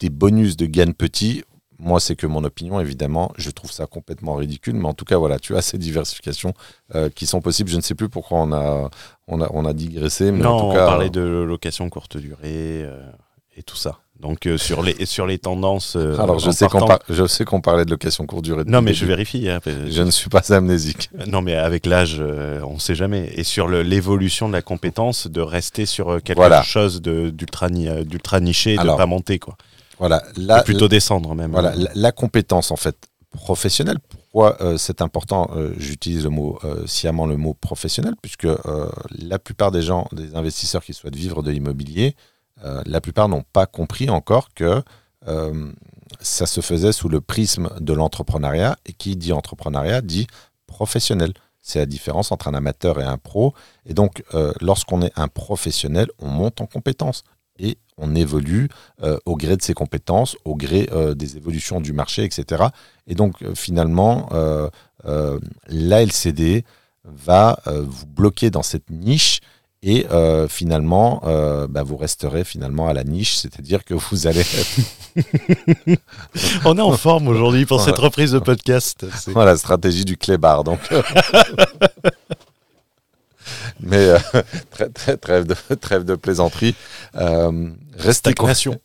des bonus de gains petits. Moi, c'est que mon opinion, évidemment. Je trouve ça complètement ridicule. Mais en tout cas, voilà, tu as ces diversifications euh, qui sont possibles. Je ne sais plus pourquoi on a, on a, on a digressé. Mais non, en tout on cas, parlait de location courte durée euh, et tout ça. Donc euh, sur les sur les tendances. euh, Alors, je sais, qu'on partant- par- je sais qu'on parlait de location courte durée. Non, mais je vérifie. hein, parce- Je ne suis pas amnésique. Non, mais avec l'âge, euh, on ne sait jamais. Et sur l'évolution de la compétence, de rester sur quelque Voilà. chose d'ultra d'ultra niché, de Alors, ne pas monter, quoi. Voilà, Et là, plutôt descendre, même. Voilà, la, la compétence en fait professionnelle. Pourquoi c'est important J'utilise le mot sciemment le mot professionnel puisque la plupart des gens, des investisseurs qui souhaitent vivre de l'immobilier, euh, la plupart n'ont pas compris encore que euh, ça se faisait sous le prisme de l'entrepreneuriat et qui dit entrepreneuriat dit professionnel. C'est la différence entre un amateur et un pro. Et donc, euh, lorsqu'on est un professionnel, on monte en compétences et on évolue au gré de ses compétences, au gré des évolutions du marché, etc. Et donc, finalement, euh, euh, la LCD va vous bloquer dans cette niche et euh, finalement, euh, bah, vous resterez finalement à la niche, c'est-à-dire que vous allez On est en forme aujourd'hui pour cette reprise de podcast. C'est- Voilà, la stratégie du clébard. Donc, mais euh, trê- trêve, de, trêve de plaisanterie. Euh, restez Stagnation.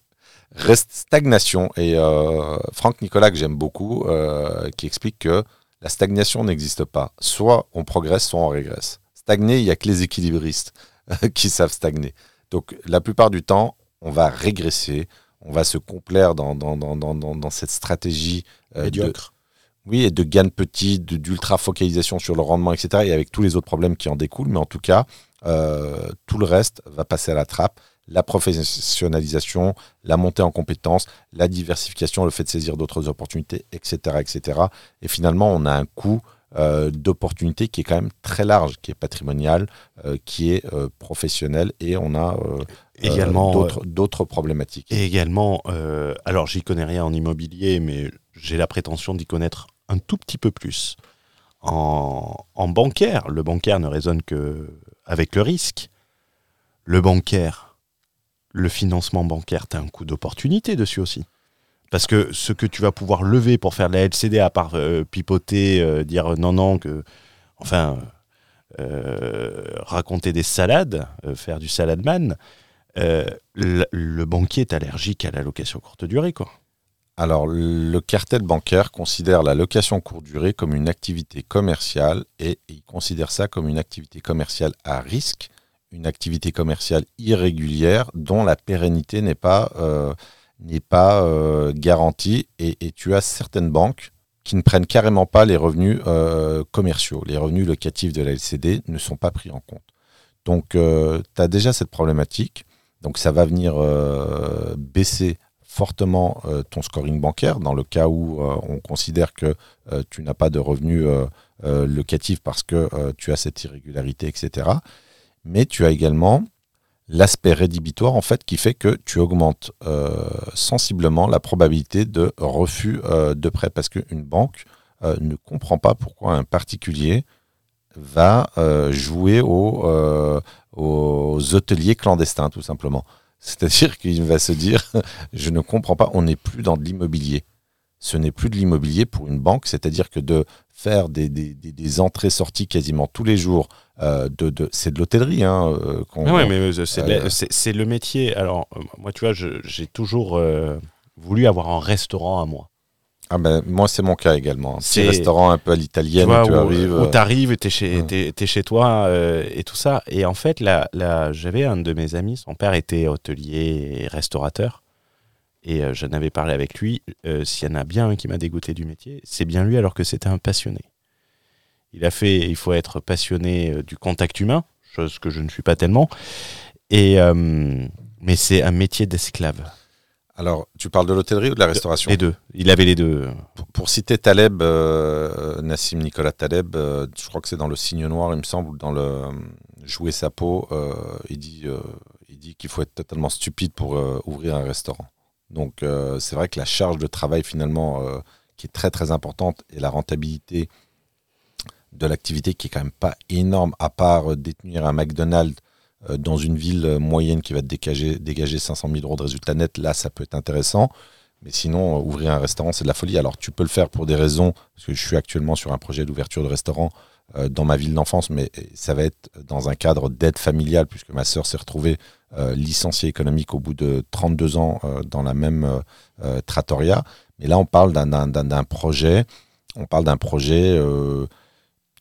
reste stagnation. Et euh, Franck Nicolas, que j'aime beaucoup, qui explique que la stagnation n'existe pas. Soit on progresse, soit on régresse. Stagner, il n'y a que les équilibristes qui savent stagner. Donc la plupart du temps, on va régresser, on va se complaire dans, dans, dans, dans, dans- dans cette stratégie euh, de, Médiocre. oui, et de gains petits, de- d'ultra focalisation sur le rendement, etc. Et avec tous les autres problèmes qui en découlent. Mais en tout cas, euh, tout le reste va passer à la trappe. La professionnalisation, la montée en compétences, la diversification, le fait de saisir d'autres opportunités, etc., etc. Et finalement, on a un coût euh, d'opportunité qui est quand même très large, qui est patrimonial, euh, qui est euh, professionnel, et on a euh, Également, d'autres problématiques. Et également, alors j'y connais rien en immobilier, mais j'ai la prétention d'y connaître un tout petit peu plus. En, en bancaire, le bancaire ne raisonne que avec le risque. Le bancaire, le financement bancaire, tu as un coût d'opportunité dessus aussi. Parce que ce que tu vas pouvoir lever pour faire de la LCD, à part euh, pipoter, euh, dire non, non, que. Enfin, euh, raconter des salades, euh, faire du saladman, euh, le, le banquier est allergique à la location courte durée, quoi. Alors, le cartel bancaire considère la location courte durée comme une activité commerciale et il considère ça comme une activité commerciale à risque, une activité commerciale irrégulière dont la pérennité n'est pas, euh, n'est pas euh, garantie et, tu as certaines banques qui ne prennent carrément pas les revenus euh, commerciaux. Les revenus locatifs de la LCD ne sont pas pris en compte. Donc, euh, tu as déjà cette problématique. Donc, ça va venir euh, baisser fortement ton scoring bancaire dans le cas où on considère que tu n'as pas de revenus locatifs parce que tu as cette irrégularité, etc. Mais tu as également l'aspect rédhibitoire en fait qui fait que tu augmentes sensiblement la probabilité de refus de prêt parce qu'une banque ne comprend pas pourquoi un particulier va jouer aux, aux hôteliers clandestins tout simplement. C'est-à-dire qu'il va se dire, je ne comprends pas, on n'est plus dans de l'immobilier. Ce n'est plus de l'immobilier pour une banque, c'est-à-dire que de faire des, entrées-sorties quasiment tous les jours, euh, de, de c'est de l'hôtellerie. Hein, euh, mais c'est le métier. Alors, moi, tu vois, j'ai toujours euh, voulu avoir un restaurant à moi. Ah ben, moi, c'est mon cas également. Un petit restaurant un peu à l'italienne, tu, tu arrives. Où tu arrives, tu es, chez, es, chez toi euh, et tout ça. Et en fait, là, là j'avais un de mes amis, son père était hôtelier et restaurateur. Et euh, j'en avais parlé avec lui. Euh, s'il y en a bien un qui m'a dégoûté du métier, c'est bien lui, alors que c'était un passionné. Il a fait, il faut être passionné du contact humain, chose que je ne suis pas tellement. Et, mais c'est un métier d'esclave. Alors, tu parles de l'hôtellerie ou de la restauration? Les deux. Il avait les deux. Pour, citer Taleb, euh, Nassim Nicolas Taleb, euh, je crois que c'est dans Le Signe Noir, il me semble, dans le euh, Jouer sa peau, il dit, il dit qu'il faut être totalement stupide pour ouvrir un restaurant. Donc, c'est vrai que la charge de travail, finalement, qui est très très importante, et la rentabilité de l'activité qui est quand même pas énorme, à part détenir un McDonald's euh, dans une ville moyenne qui va dégager, dégager 500 000 euros de résultats nets, là, ça peut être intéressant. Mais sinon, euh, ouvrir un restaurant, c'est de la folie. Alors, tu peux le faire pour des raisons, parce que je suis actuellement sur un projet d'ouverture de restaurant euh, dans ma ville d'enfance, mais ça va être dans un cadre d'aide familiale, puisque ma sœur s'est retrouvée licenciée économique au bout de 32 ans dans la même trattoria. Mais là, on parle d'un projet, on parle d'un projet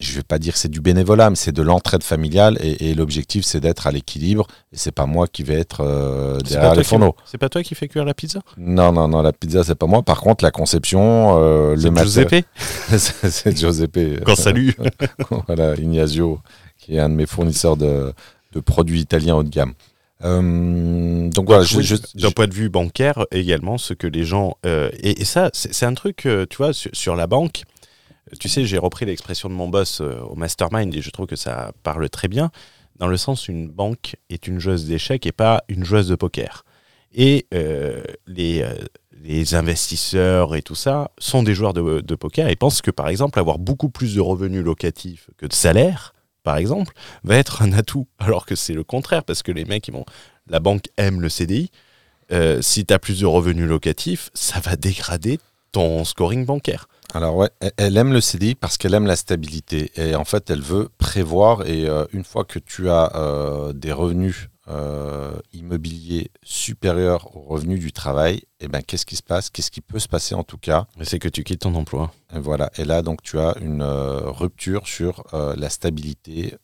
je vais pas dire que c'est du bénévolat, mais c'est de l'entraide familiale et, l'objectif c'est d'être à l'équilibre et c'est pas moi qui vais être euh, derrière les fourneaux. C'est pas toi qui fais cuire la pizza? Non, non, non, la pizza c'est pas moi. Par contre, la conception, euh, le Giuseppe? C'est Giuseppe. Qu'on salue. voilà, Ignazio, qui est un de mes fournisseurs de, produits italiens haut de gamme. Euh, donc voilà, d'un point de vue bancaire également, ce que les gens euh, et, ça, c'est un truc, tu vois, sur la banque tu sais, j'ai repris l'expression de mon boss euh, au mastermind et je trouve que ça parle très bien, dans le sens une banque est une joueuse d'échecs et pas une joueuse de poker. Et euh, les, euh, les, investisseurs et tout ça sont des joueurs de, de, poker et pensent que, par exemple, avoir beaucoup plus de revenus locatifs que de salaire, par exemple, va être un atout. Alors que c'est le contraire, parce que les mecs, ils vont, la banque aime le CDI. si tu as plus de revenus locatifs, ça va dégrader ton scoring bancaire. Alors ouais, elle aime le CDI parce qu'elle aime la stabilité et en fait elle veut prévoir et euh, une fois que tu as euh, des revenus euh, immobiliers supérieurs aux revenus du travail, eh ben qu'est-ce qui se passe? Qu'est-ce qui peut se passer en tout cas? C'est que tu quittes ton emploi. Et voilà, et là donc tu as une rupture sur la stabilité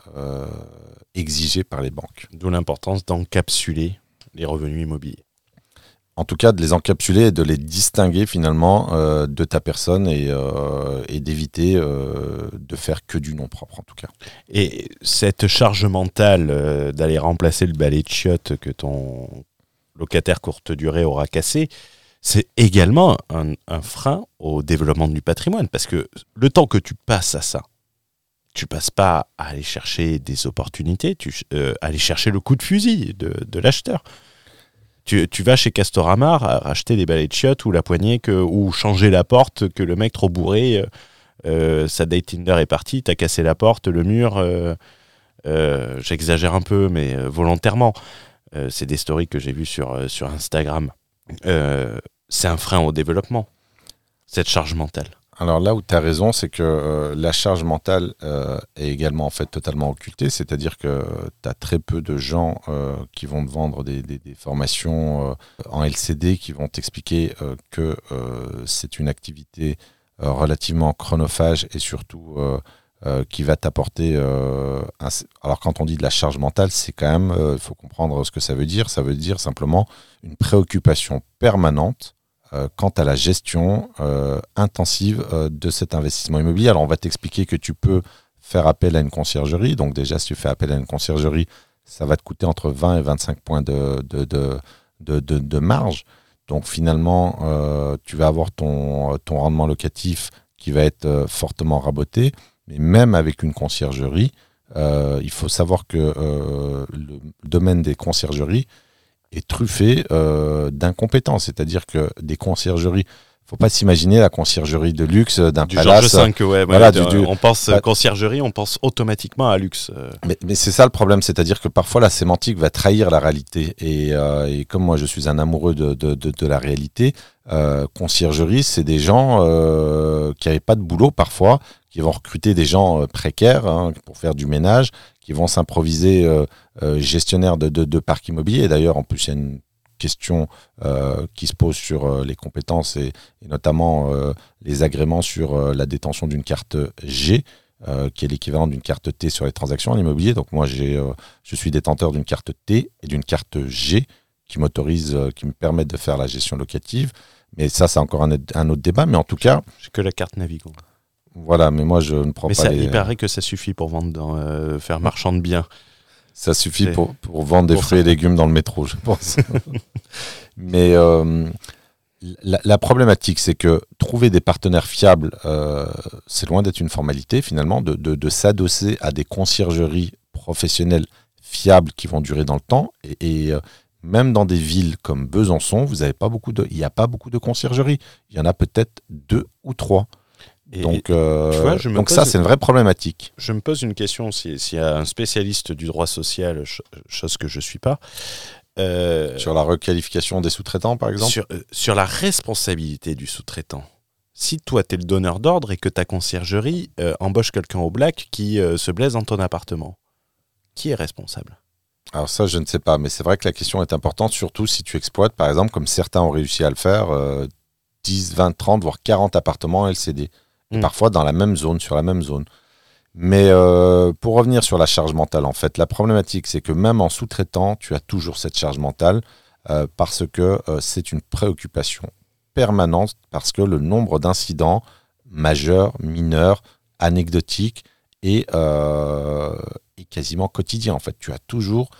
exigée par les banques. D'où l'importance d'encapsuler les revenus immobiliers en tout cas de les encapsuler et de les distinguer finalement euh, de ta personne et, euh, d'éviter euh, de faire que du nom propre en tout cas. Et cette charge mentale d'aller remplacer le balai de chiottes que ton locataire courte durée aura cassé, c'est également un, frein au développement du patrimoine parce que le temps que tu passes à ça, tu passes pas à aller chercher des opportunités, tu aller chercher le coup de fusil de l'acheteur tu, vas chez Castorama acheter des balais de chiottes ou la poignée que, ou changer la porte que le mec trop bourré, euh, euh, sa date Tinder est partie, t'as cassé la porte, le mur. Euh, j'exagère un peu, mais volontairement. c'est des stories que j'ai vues sur, sur Instagram. c'est un frein au développement, cette charge mentale. Alors là où tu as raison, c'est que euh, la charge mentale euh, est également en fait totalement occultée, c'est-à-dire que tu as très peu de gens euh, qui vont te vendre des, formations en LCD qui vont t'expliquer que c'est une activité relativement chronophage et surtout qui va t'apporter. un- alors, quand on dit de la charge mentale, c'est quand même. Il faut comprendre ce que ça veut dire. Ça veut dire simplement une préoccupation permanente quant à la gestion euh, intensive euh, de cet investissement immobilier. Alors, on va t'expliquer que tu peux faire appel à une conciergerie. Donc, déjà, si tu fais appel à une conciergerie, ça va te coûter entre 20 et 25 points de, marge. Donc, finalement, euh, tu vas avoir ton, rendement locatif qui va être euh, fortement raboté. Mais même avec une conciergerie, euh, il faut savoir que euh, le domaine des conciergeries est truffé euh, d'incompétence. C'est-à-dire que des conciergeries, faut pas s'imaginer la conciergerie de luxe d'un Du palace. Georges V, ouais. voilà, ouais, du- on pense bah- conciergerie, on pense automatiquement à luxe. euh. Mais, mais c'est ça le problème, c'est-à-dire que parfois la sémantique va trahir la réalité. Et, euh, et comme moi je suis un amoureux de, de, de, de la réalité, euh, conciergerie, c'est des gens euh, qui n'avaient pas de boulot parfois, qui vont recruter des gens précaires hein, pour faire du ménage, qui vont s'improviser euh, euh, gestionnaires de, parcs immobiliers. D'ailleurs, en plus, il y a une question euh, qui se pose sur les compétences et, notamment les agréments sur la détention d'une carte G qui est l'équivalent d'une carte T sur les transactions en immobilier. Donc moi, je suis détenteur d'une carte T et d'une carte G qui m'autorise, qui me permettent de faire la gestion locative. Mais ça, c'est encore un, un autre débat. Mais en tout cas, J'ai que la carte Navigo. Voilà. Mais moi, je ne prends Mais pas ça, les... il paraît que ça suffit pour vendre, dans, euh, faire marchand de biens. Ça suffit pour, pour vendre des pour fruits et légumes dans le métro, je pense. Mais euh, la, la problématique, c'est que trouver des partenaires fiables, euh, c'est loin d'être une formalité finalement, de, de, de s'adosser à des conciergeries professionnelles fiables qui vont durer dans le temps. Et, et, même dans des villes comme Besançon, vous avez pas beaucoup de, il n'y a pas beaucoup de conciergeries. Il y en a peut-être deux ou trois. Et donc, euh, vois, donc pose- ça, c'est une vraie problématique. je me pose une question, si- s'il y a un spécialiste du droit social, ch- chose que je ne suis pas, euh, Sur la requalification des sous-traitants, par exemple? sur, euh, sur la responsabilité du sous-traitant. Si toi, tu es le donneur d'ordre et que ta conciergerie euh, embauche quelqu'un au black qui euh, se blesse dans ton appartement, qui est responsable? Alors ça, je ne sais pas, mais c'est vrai que la question est importante, surtout si tu exploites, par exemple, comme certains ont réussi à le faire, euh, 10, 20, 30, voire 40 appartements LCD. Et Mm. parfois dans la même zone, sur la même zone. Mais euh, pour revenir sur la charge mentale, en fait, la problématique, c'est que même en sous-traitant, tu as toujours cette charge mentale euh, parce que euh, c'est une préoccupation permanente, parce que le nombre d'incidents majeurs, mineurs, anecdotiques est, est quasiment quotidien. En fait, tu as toujours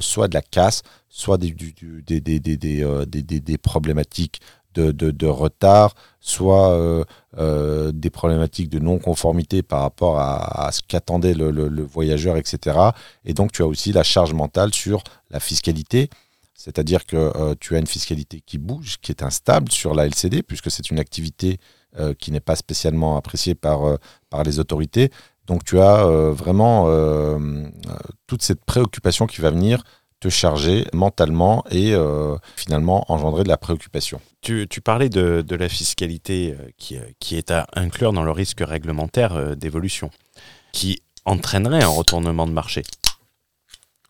soit de la casse, soit des, du- du- des, des, des, des, des- des- des problématiques de, retard, soit euh, euh, des problématiques de non-conformité par rapport à, ce qu'attendait le, voyageur, etc. Et donc, tu as aussi la charge mentale sur la fiscalité. C'est-à-dire que euh, tu as une fiscalité qui bouge, qui est instable sur la LCD, puisque c'est une activité qui n'est pas spécialement appréciée par, par les autorités. Donc tu as vraiment toute cette préoccupation qui va venir te charger mentalement et euh, finalement engendrer de la préoccupation. Tu, tu parlais de, de la fiscalité euh, qui, euh, qui est à inclure dans le risque réglementaire d'évolution, qui entraînerait un retournement de marché.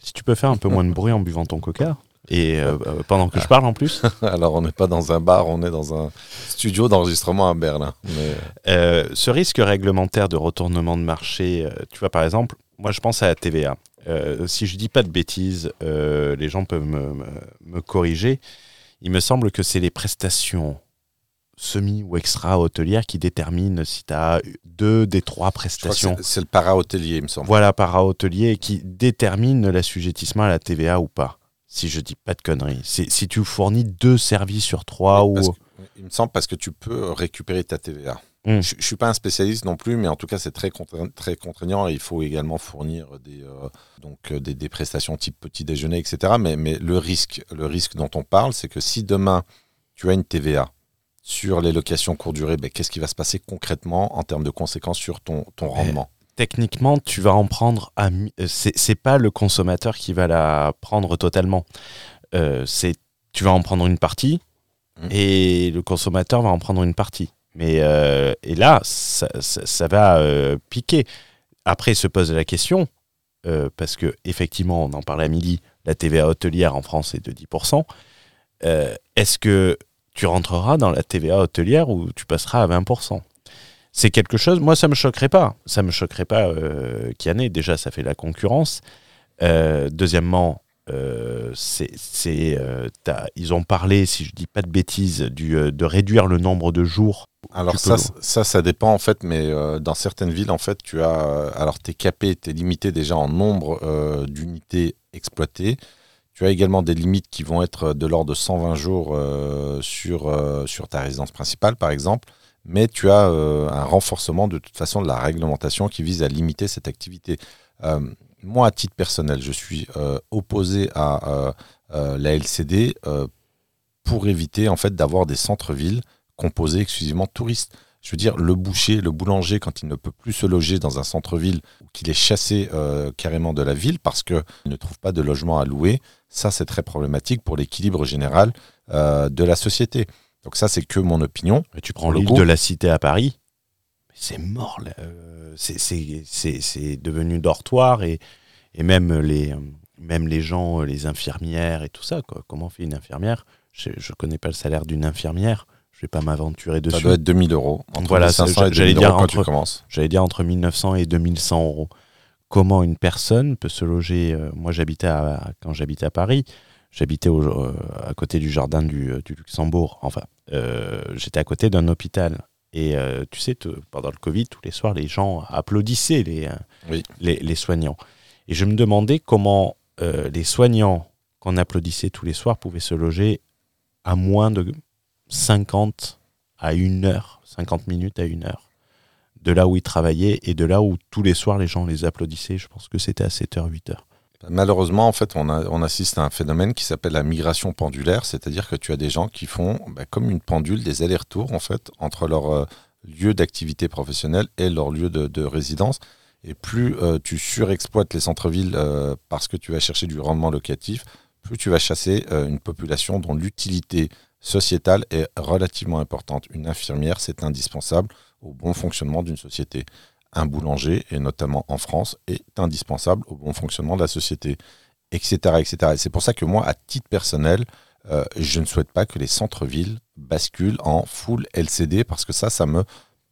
Si tu peux faire un peu moins de bruit en buvant ton coca, et euh, pendant que je parle en plus, Alors on n'est pas dans un bar, on est dans un studio d'enregistrement à Berlin. Mais, euh, ce risque réglementaire de retournement de marché, tu vois par exemple, moi je pense à la TVA. Euh, si je dis pas de bêtises, euh, les gens peuvent me, me- me corriger. Il me semble que c'est les prestations semi ou extra hôtelières qui déterminent si tu as deux des trois prestations. c'est- le para-hôtelier, il me semble. Voilà, para-hôtelier qui détermine l'assujettissement à la TVA ou pas. Si je dis pas de conneries. Si tu fournis deux services sur trois Oui, ou. que- il me semble parce que tu peux récupérer ta TVA. Mm. Je ne suis pas un spécialiste non plus, mais en tout cas, c'est très, contraignant, très contraignant et il faut également fournir des, euh, donc, euh, des, des prestations type petit déjeuner, etc. Mais, mais le, risque, le risque dont on parle, c'est que si demain, tu as une TVA sur les locations courte durée, ben, qu'est-ce qui va se passer concrètement en termes de conséquences sur ton, ton rendement? techniquement, tu vas en prendre à. euh, C'est pas le consommateur qui va la prendre totalement. Euh, c'est tu vas en prendre une partie Mhm. et le consommateur va en prendre une partie. Mais euh, et là, ça, va euh, piquer. Après, se pose la question euh, parce que effectivement, on en parlait à midi. La TVA hôtelière en France est de 10%. Euh, Est-ce que tu rentreras dans la TVA hôtelière ou tu passeras à 20% c'est quelque chose. Moi, ça me choquerait pas. Ça me choquerait pas euh, Kiané. Déjà, ça fait la concurrence. Deuxièmement, euh, c'est, c'est, euh, ils ont parlé, si je dis pas de bêtises, du, euh, de réduire le nombre de jours. Alors ça, ça, ça dépend en fait, mais dans certaines villes, en fait, tu as, alors t'es capé, t'es limité déjà en nombre d'unités exploitées. Tu as également des limites qui vont être de l'ordre de 120 jours sur, sur ta résidence principale, par exemple. Mais tu as un renforcement de toute façon de la réglementation qui vise à limiter cette activité. Euh, moi, à titre personnel, je suis euh, opposé à euh, euh, la LCD pour éviter en fait d'avoir des centres-villes composés exclusivement de touristes. Je veux dire, le boucher, le boulanger, quand il ne peut plus se loger dans un centre-ville ou qu'il est chassé carrément de la ville parce qu'il ne trouve pas de logement à louer, ça c'est très problématique pour l'équilibre général de la société. Donc ça c'est que mon opinion. Et tu prends le l'île coup- de la Cité à Paris, c'est mort. Euh, c'est, c'est, c'est, c'est devenu dortoir et, et même, les, même les gens, euh, les infirmières et tout ça. Quoi. Comment fait une infirmière? Je ne connais pas le salaire d'une infirmière. Je vais pas m'aventurer Ça dessus. doit être 2000 euros. Entre Voilà, 500 ça, et j'allais 2000 dire euros quand entre- tu commences. J'allais dire entre 1900 et 2100 euros. Comment une personne peut se loger euh, Moi, j'habitais à, quand j'habitais à Paris, j'habitais au- euh, à côté du jardin du, du Luxembourg. Enfin, j'étais à côté d'un hôpital. Et euh, tu sais, te- pendant le Covid, tous les soirs, les gens applaudissaient les, euh, Oui. les, les soignants. Et je me demandais comment euh, les soignants qu'on applaudissait tous les soirs pouvaient se loger à moins de 50 à une heure, 50 minutes à une heure de là où ils travaillaient et de là où tous les soirs les gens les applaudissaient. Je pense que c'était à 7h, 8h. Malheureusement, en fait, on, assiste à un phénomène qui s'appelle la migration pendulaire, c'est-à-dire que tu as des gens qui font bah, comme une pendule des allers-retours en fait entre leur euh, lieu d'activité professionnelle et leur lieu de, de résidence. Et plus euh, tu surexploites les centres-villes euh, parce que tu vas chercher du rendement locatif, plus tu vas chasser une population dont l'utilité sociétale est relativement importante. Une infirmière, c'est indispensable au bon fonctionnement d'une société un boulanger, et notamment en France, est indispensable au bon fonctionnement de la société, etc. etc. Et c'est pour ça que moi, à titre personnel, euh, je ne souhaite pas que les centres-villes basculent en full LCD, parce que ça, ça me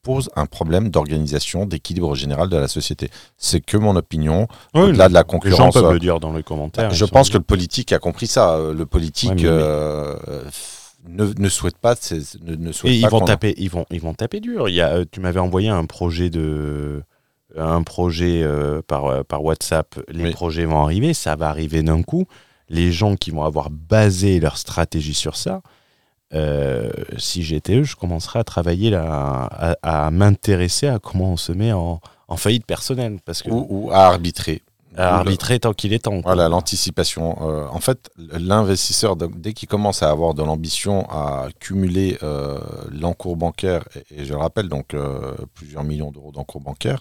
pose un problème d'organisation, d'équilibre général de la société. C'est que mon opinion, au-delà de la les gens concurrence. peuvent euh, le dire dans les commentaires. je ils pense que le politique a compris ça. Euh, Le politique Ouais, mais- euh, euh, ne, ne souhaite pas, ne, ne souhaite Et ils pas vont qu'on- taper, ils vont, ils vont taper dur. Il y a, euh, tu m'avais envoyé un projet de, un projet euh, par, euh, par WhatsApp. Les Oui. projets vont arriver, ça va arriver d'un coup. Les gens qui vont avoir basé leur stratégie sur ça, euh, si j'étais eux, je commencerais à travailler là, à, à m'intéresser à comment on se met en, en faillite personnelle, parce que ou, ou à arbitrer. À arbitrer tant qu'il est temps. Voilà, l'anticipation. Euh, en fait, l'investisseur, dès qu'il commence à avoir de l'ambition à cumuler euh, l'encours bancaire, et, et je le rappelle, donc euh, plusieurs millions d'euros d'encours bancaire,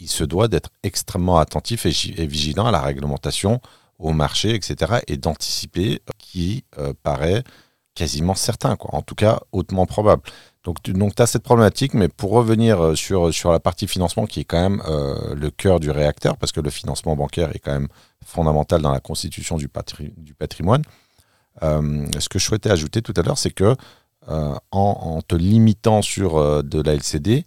il se doit d'être extrêmement attentif et, gi- et vigilant à la réglementation, au marché, etc., et d'anticiper euh, qui euh, paraît quasiment certain, quoi. en tout cas hautement probable. Donc tu donc, as cette problématique, mais pour revenir euh, sur, sur la partie financement qui est quand même euh, le cœur du réacteur, parce que le financement bancaire est quand même fondamental dans la constitution du, patri- du patrimoine, euh, ce que je souhaitais ajouter tout à l'heure, c'est que en, en te limitant sur de la LCD,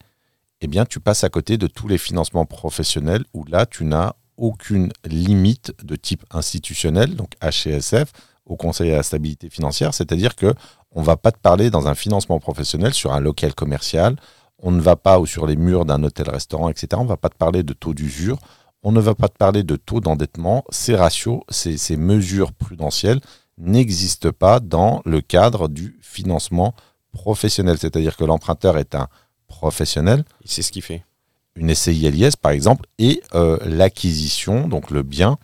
eh bien, tu passes à côté de tous les financements professionnels où là, tu n'as aucune limite de type institutionnel, donc HCSF, au Conseil à la stabilité financière, c'est-à-dire que on va pas te parler dans un financement professionnel sur un local commercial, on ne va pas ou sur les murs d'un hôtel-restaurant, etc. On ne va pas te parler de taux d'usure, on ne va pas te parler de taux d'endettement. Ces ratios, ces, ces mesures prudentielles n'existent pas dans le cadre du financement professionnel, c'est-à-dire que l'emprunteur est un professionnel, C'est ce qu'il fait. une SCI-LIS par exemple, et euh, l'acquisition, donc le bien,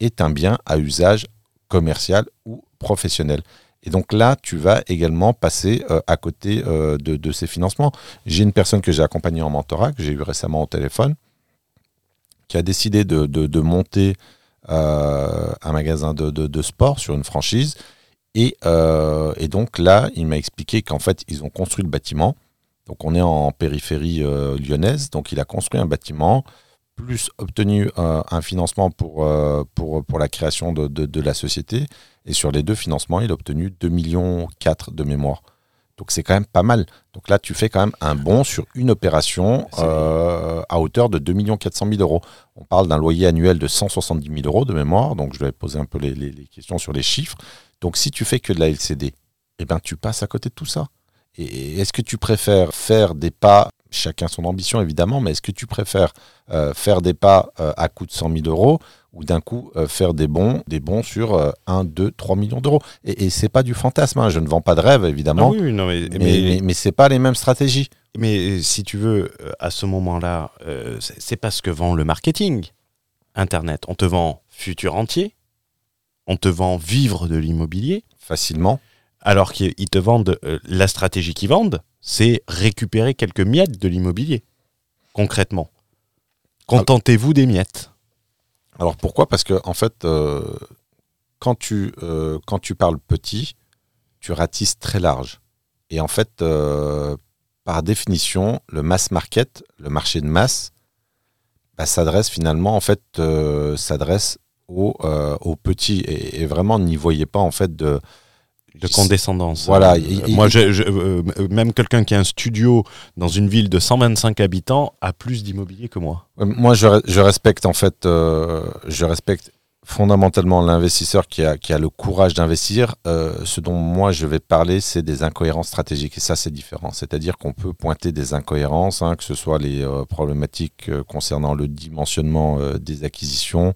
est un bien à usage commercial ou professionnel. Et donc là, tu vas également passer euh, à côté euh, de, ces financements. J'ai une personne que j'ai accompagnée en mentorat, que j'ai eu récemment au téléphone, qui a décidé de, monter euh, un magasin de, sport sur une franchise. Et, donc là, il m'a expliqué qu'en fait, ils ont construit le bâtiment. Donc on est en périphérie lyonnaise. Donc il a construit un bâtiment, plus obtenu euh, un financement pour, euh, pour, pour la création de, de- de la société. Et sur les deux financements, il a obtenu 2,4 millions de mémoire. Donc c'est quand même pas mal. Donc là, tu fais quand même un bon sur une opération euh, à hauteur de 2 400 000 euros. On parle d'un loyer annuel de 170 000 euros de mémoire. Donc je vais poser un peu les, les questions sur les chiffres. Donc si tu fais que de la LCD, eh ben, tu passes à côté de tout ça. Et est-ce que tu préfères faire des pas, chacun son ambition évidemment, mais est-ce que tu préfères euh, faire des pas euh, à coût de 100 000 euros ou d'un coup euh, faire des bons, des bons sur 1, 2, 3 millions d'euros? Et, et c'est pas du fantasme, hein. je ne vends pas de rêve évidemment, ah oui, non, mais, mais, mais, mais c'est pas les mêmes stratégies. Mais si tu veux, à ce moment-là, c'est pas ce que vend le marketing. Internet, on te vend futur entier, on te vend vivre de l'immobilier. Facilement alors qu'ils te vendent euh, la stratégie qu'ils vendent, c'est récupérer quelques miettes de l'immobilier, concrètement. Contentez-vous des miettes. Alors pourquoi? Parce que en fait, euh, quand, tu, euh, quand tu parles petit, tu ratisses très large. Et en fait, par définition, le mass market, le marché de masse, bah, s'adresse finalement en fait s'adresse aux, aux petits et, et, vraiment n'y voyez pas en fait de de condescendance. Voilà. Euh, moi, je, euh, même quelqu'un qui a un studio dans une ville de 125 habitants a plus d'immobilier que moi. Moi, je, je, respecte en fait, euh, je respecte fondamentalement l'investisseur qui a, qui a le courage d'investir. ce dont moi je vais parler, c'est des incohérences stratégiques. Et ça, c'est différent. C'est-à-dire qu'on peut pointer des incohérences, hein, que ce soit les problématiques concernant le dimensionnement des acquisitions,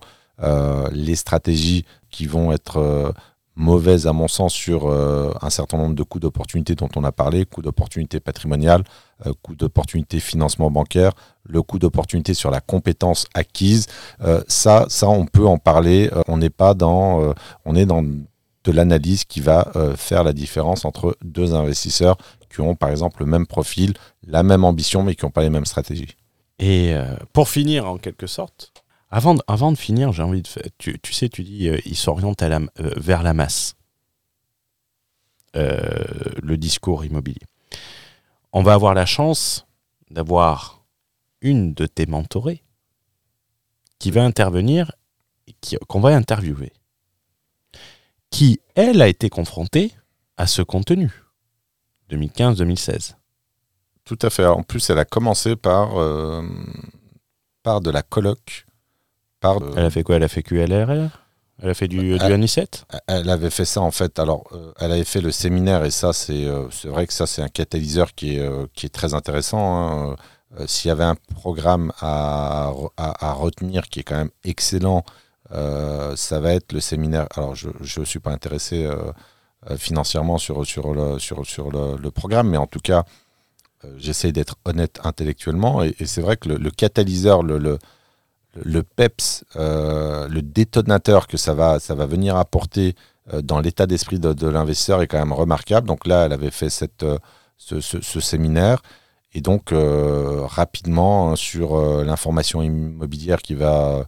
les stratégies qui vont être mauvaise à mon sens sur euh, un certain nombre de coûts d'opportunité dont on a parlé, coûts d'opportunité patrimonial, euh, coûts d'opportunité financement bancaire, le coût d'opportunité sur la compétence acquise. Euh, ça, ça, on peut en parler. on n'est pas dans, on est dans de l'analyse qui va faire la différence entre deux investisseurs qui ont par exemple le même profil, la même ambition, mais qui n'ont pas les mêmes stratégies. Et pour finir, en quelque sorte, avant de, avant de finir, j'ai envie de. Tu, sais, tu dis, euh, il s'oriente euh, vers la masse. Euh, le discours immobilier. On va avoir la chance d'avoir une de tes mentorées qui va intervenir, qu'on va interviewer, qui, elle, a été confrontée à ce contenu, 2015-2016. Tout à fait. En plus, elle a commencé par, par de la colloque elle a fait quoi? Elle a fait QLRR Elle a fait du, elle, du 7 Elle avait fait ça en fait. Alors, euh, elle avait fait le séminaire et ça, c'est euh, c'est vrai que ça, c'est un catalyseur qui est, euh, qui est très intéressant. Hein. S'il y avait un programme à, à, retenir qui est quand même excellent, ça va être le séminaire. Alors, je ne suis pas intéressé financièrement sur, sur, le, sur, sur le, programme, mais en tout cas, j'essaie d'être honnête intellectuellement. Et, c'est vrai que le, catalyseur, le le PEPS, euh, le détonateur que ça va, ça va venir apporter euh, dans l'état d'esprit de, l'investisseur est quand même remarquable. Donc là, elle avait fait cette, euh, ce, séminaire. Et donc, rapidement, hein, sur l'information immobilière qui va,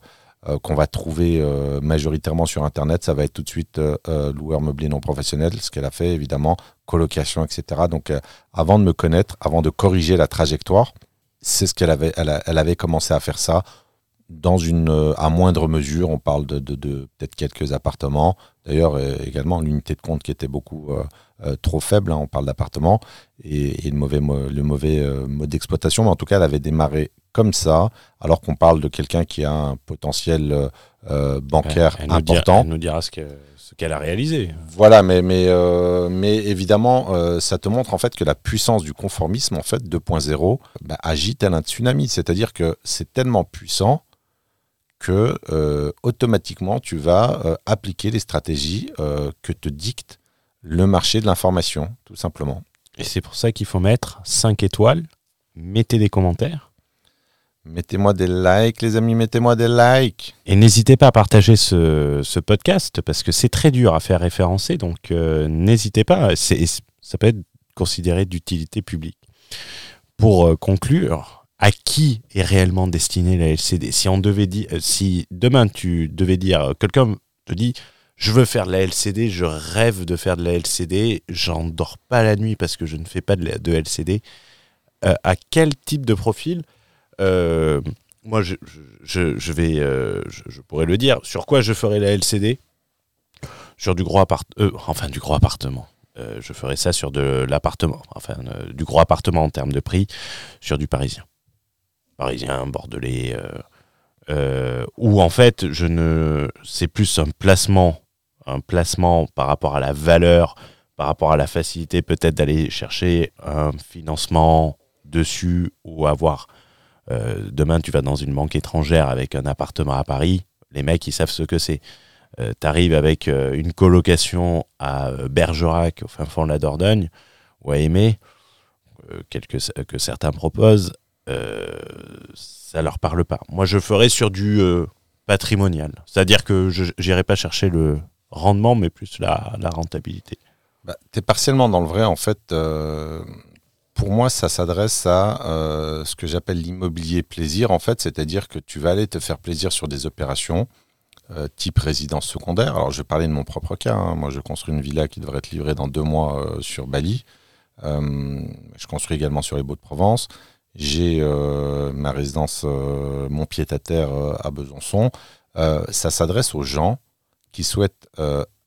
qu'on va trouver majoritairement sur Internet, ça va être tout de suite loueur meublé non professionnel, ce qu'elle a fait, évidemment, colocation, etc. Donc, avant de me connaître, avant de corriger la trajectoire, c'est ce qu'elle avait, elle avait commencé à faire ça dans une, euh, à moindre mesure, on parle de, peut-être quelques appartements. D'ailleurs, euh, également l'unité de compte qui était beaucoup euh, trop faible, hein, on parle d'appartements, et, le mauvais, le mauvais mode d'exploitation. Mais en tout cas, elle avait démarré comme ça, alors qu'on parle de quelqu'un qui a un potentiel bancaire important. elle nous dira ce qu'elle a réalisé. Voilà, mais, mais, mais évidemment, ça te montre en fait que la puissance du conformisme, en fait, 2.0, bah, agit tel un tsunami. C'est-à-dire que c'est tellement puissant que euh, automatiquement tu vas euh, appliquer les stratégies euh, que te dicte le marché de l'information, tout simplement. Et c'est pour ça qu'il faut mettre 5 étoiles, mettez des commentaires. Mettez-moi des likes, les amis, mettez-moi des likes. Et n'hésitez pas à partager ce, ce podcast parce que c'est très dur à faire référencer, donc n'hésitez pas, ça peut être considéré d'utilité publique. Pour conclure, à qui est réellement destinée la LCD Si on devait dire, euh, si demain tu devais dire, euh, quelqu'un te dit, je veux faire de la LCD, je rêve de faire de la LCD, j'en dors pas la nuit parce que je ne fais pas de, LCD. Euh, à quel type de profil Moi, je, vais, je, pourrais le dire. Sur quoi je ferai la LCD Sur du gros appart, enfin du gros appartement. je ferai ça sur de l'appartement, enfin du gros appartement en termes de prix, sur du parisien. Parisien, bordelais, euh, euh, où en fait, je ne, c'est plus un placement, un placement par rapport à la valeur, par rapport à la facilité peut-être d'aller chercher un financement dessus ou avoir. euh, demain, tu vas dans une banque étrangère avec un appartement à Paris, les mecs, ils savent ce que c'est. Euh, T'arrives avec euh, une colocation à Bergerac, au fin fond de la Dordogne, ou à Aimé, que certains proposent, euh, ça leur parle pas. Moi, je ferais sur du euh, patrimonial. C'est-à-dire que je n'irai pas chercher le rendement, mais plus la, rentabilité. Bah, tu es partiellement dans le vrai. En fait, euh, pour moi, ça s'adresse à euh, ce que j'appelle l'immobilier plaisir, en fait. C'est-à-dire que tu vas aller te faire plaisir sur des opérations type résidence secondaire. Alors, je vais parler de mon propre cas. hein. Moi, je construis une villa qui devrait être livrée dans deux mois sur Bali. Je construis également sur les Baux-de-Provence. J'ai euh, ma résidence, euh, mon pied-à-terre euh, à Besançon. Ça s'adresse aux gens qui souhaitent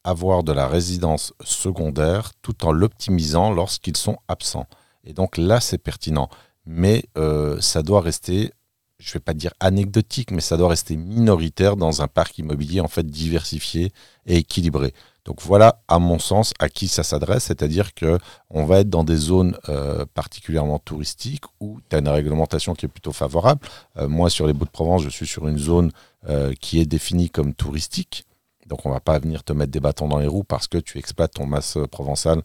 avoir de la résidence secondaire tout en l'optimisant lorsqu'ils sont absents. Et donc là, c'est pertinent. Mais ça doit rester, je ne vais pas dire anecdotique, mais ça doit rester minoritaire dans un parc immobilier en fait diversifié et équilibré. Donc voilà, à mon sens, à qui ça s'adresse, c'est-à-dire que on va être dans des zones euh, particulièrement touristiques où tu as une réglementation qui est plutôt favorable. Euh, moi, sur les Baux-de-Provence, je suis sur une zone euh, qui est définie comme touristique. Donc on va pas venir te mettre des bâtons dans les roues parce que tu exploites ton masse provençale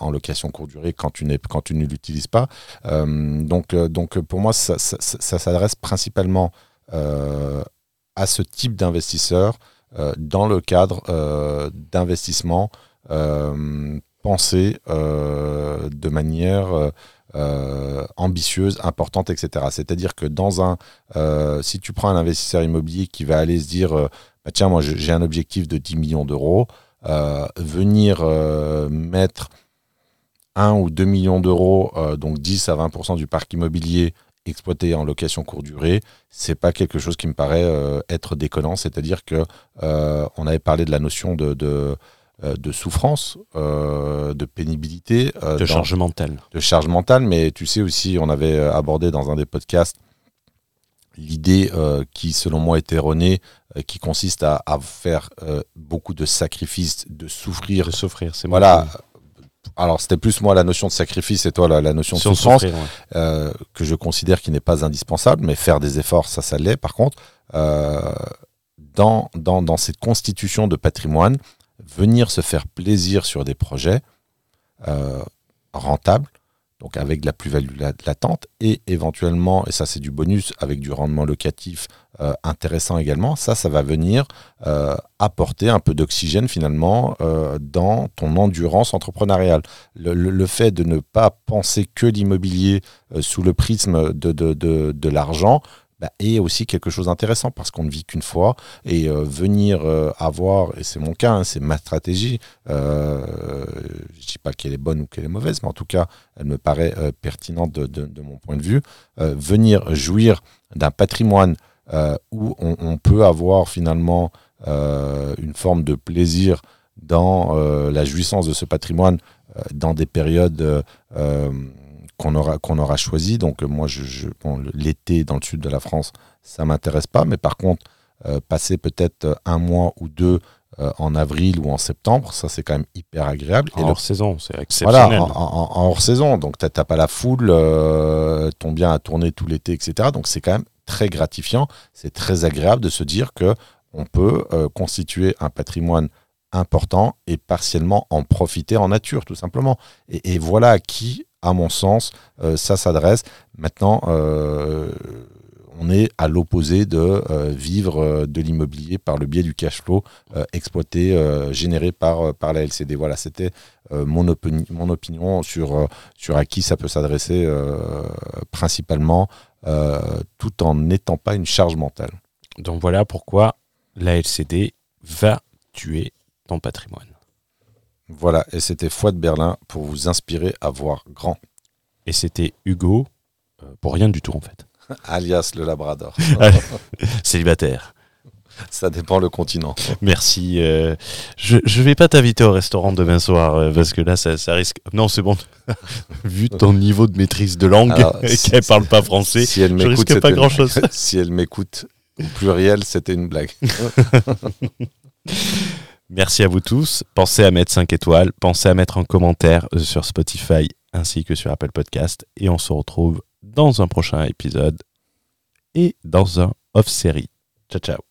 en location courte durée quand tu, quand tu ne l'utilises pas. Donc, donc pour moi, ça, ça- s'adresse principalement à ce type d'investisseurs dans le cadre euh, d'investissement euh, pensé euh, de manière euh, euh, ambitieuse, importante, etc. C'est-à-dire que dans un, euh, si tu prends un investisseur immobilier qui va aller se dire, euh, bah, tiens, moi j'ai un objectif de 10 millions d'euros, euh, venir euh, mettre 1 ou 2 millions d'euros, euh, donc 10 à 20% du parc immobilier exploité en location courte durée, c'est pas quelque chose qui me paraît euh, être déconnant. C'est-à-dire que euh, on avait parlé de la notion de, de, euh, de souffrance, euh, de pénibilité, De dans- charge mentale. de charge mentale, mais tu sais aussi, on avait abordé dans un des podcasts l'idée qui, selon moi, est erronée, qui consiste à, à faire beaucoup de sacrifices, de souffrir. De s'offrir, c'est Voilà. Alors, c'était plus moi la notion de sacrifice et toi la, la notion de Sur souffrance ouais. euh, que je considère qui n'est pas indispensable, mais faire des efforts, ça, ça l'est. Par contre, euh, dans, dans, dans cette constitution de patrimoine, venir se faire plaisir sur des projets euh, rentables, donc avec de la plus-value la- latente, et éventuellement, et ça c'est du bonus, avec du rendement locatif euh, intéressant également, ça, ça va venir euh, apporter un peu d'oxygène finalement euh, dans ton endurance entrepreneuriale. Le, le- le fait de ne pas penser que l'immobilier sous le prisme de, de, de, de l'argent bah, est aussi quelque chose d'intéressant parce qu'on ne vit qu'une fois et euh, venir euh, avoir, et c'est mon cas, hein, c'est ma stratégie, euh, je ne dis pas qu'elle est bonne ou qu'elle est mauvaise, mais en tout cas, elle me paraît pertinente de, mon point de vue, venir jouir d'un patrimoine où on, peut avoir finalement une forme de plaisir dans la jouissance de ce patrimoine dans des périodes qu'on aura, qu'on aura choisies. Donc euh, moi, je, je- bon, le- l'été dans le sud de la France, ça m'intéresse pas, mais par contre, euh, passer peut-être euh, un mois ou deux euh, en avril ou en septembre, ça c'est quand même hyper agréable. Et le hors saison, c'est voilà, exceptionnel. en, en- en hors saison. Donc, tu n'as pas la foule, euh, ton bien a tourné tout l'été, etc. Donc, c'est quand même très gratifiant. C'est très agréable de se dire que on peut constituer un patrimoine important et partiellement en profiter en nature, tout simplement. Et, et voilà à qui, à mon sens, euh, ça s'adresse. Maintenant, euh, on est à l'opposé de euh, vivre de l'immobilier par le biais du cash flow exploité, généré par, par la LCD. Voilà, c'était mon, opini- mon opinion sur, sur à qui ça peut s'adresser principalement, tout en n'étant pas une charge mentale. Donc voilà pourquoi la LCD va tuer ton patrimoine. Voilà, et c'était Foi de Berlin pour vous inspirer à voir grand, Et c'était Hugo, euh, pour rien du tout en fait. alias le Labrador. Célibataire. Ça dépend le continent. Merci. euh, je ne vais pas t'inviter au restaurant demain soir euh, parce que là, ça, ça risque. Non, c'est bon. Vu ton niveau de maîtrise de langue Alors, et si- qu'elle parle pas français, Si elle je risque pas grand-chose. si elle m'écoute au pluriel, c'était une blague. Merci à vous tous. Pensez à mettre 5 étoiles. Pensez à mettre un commentaire euh, sur Spotify ainsi que sur Apple Podcast. Et on se retrouve dans un prochain épisode et dans un off-série. Ciao, ciao.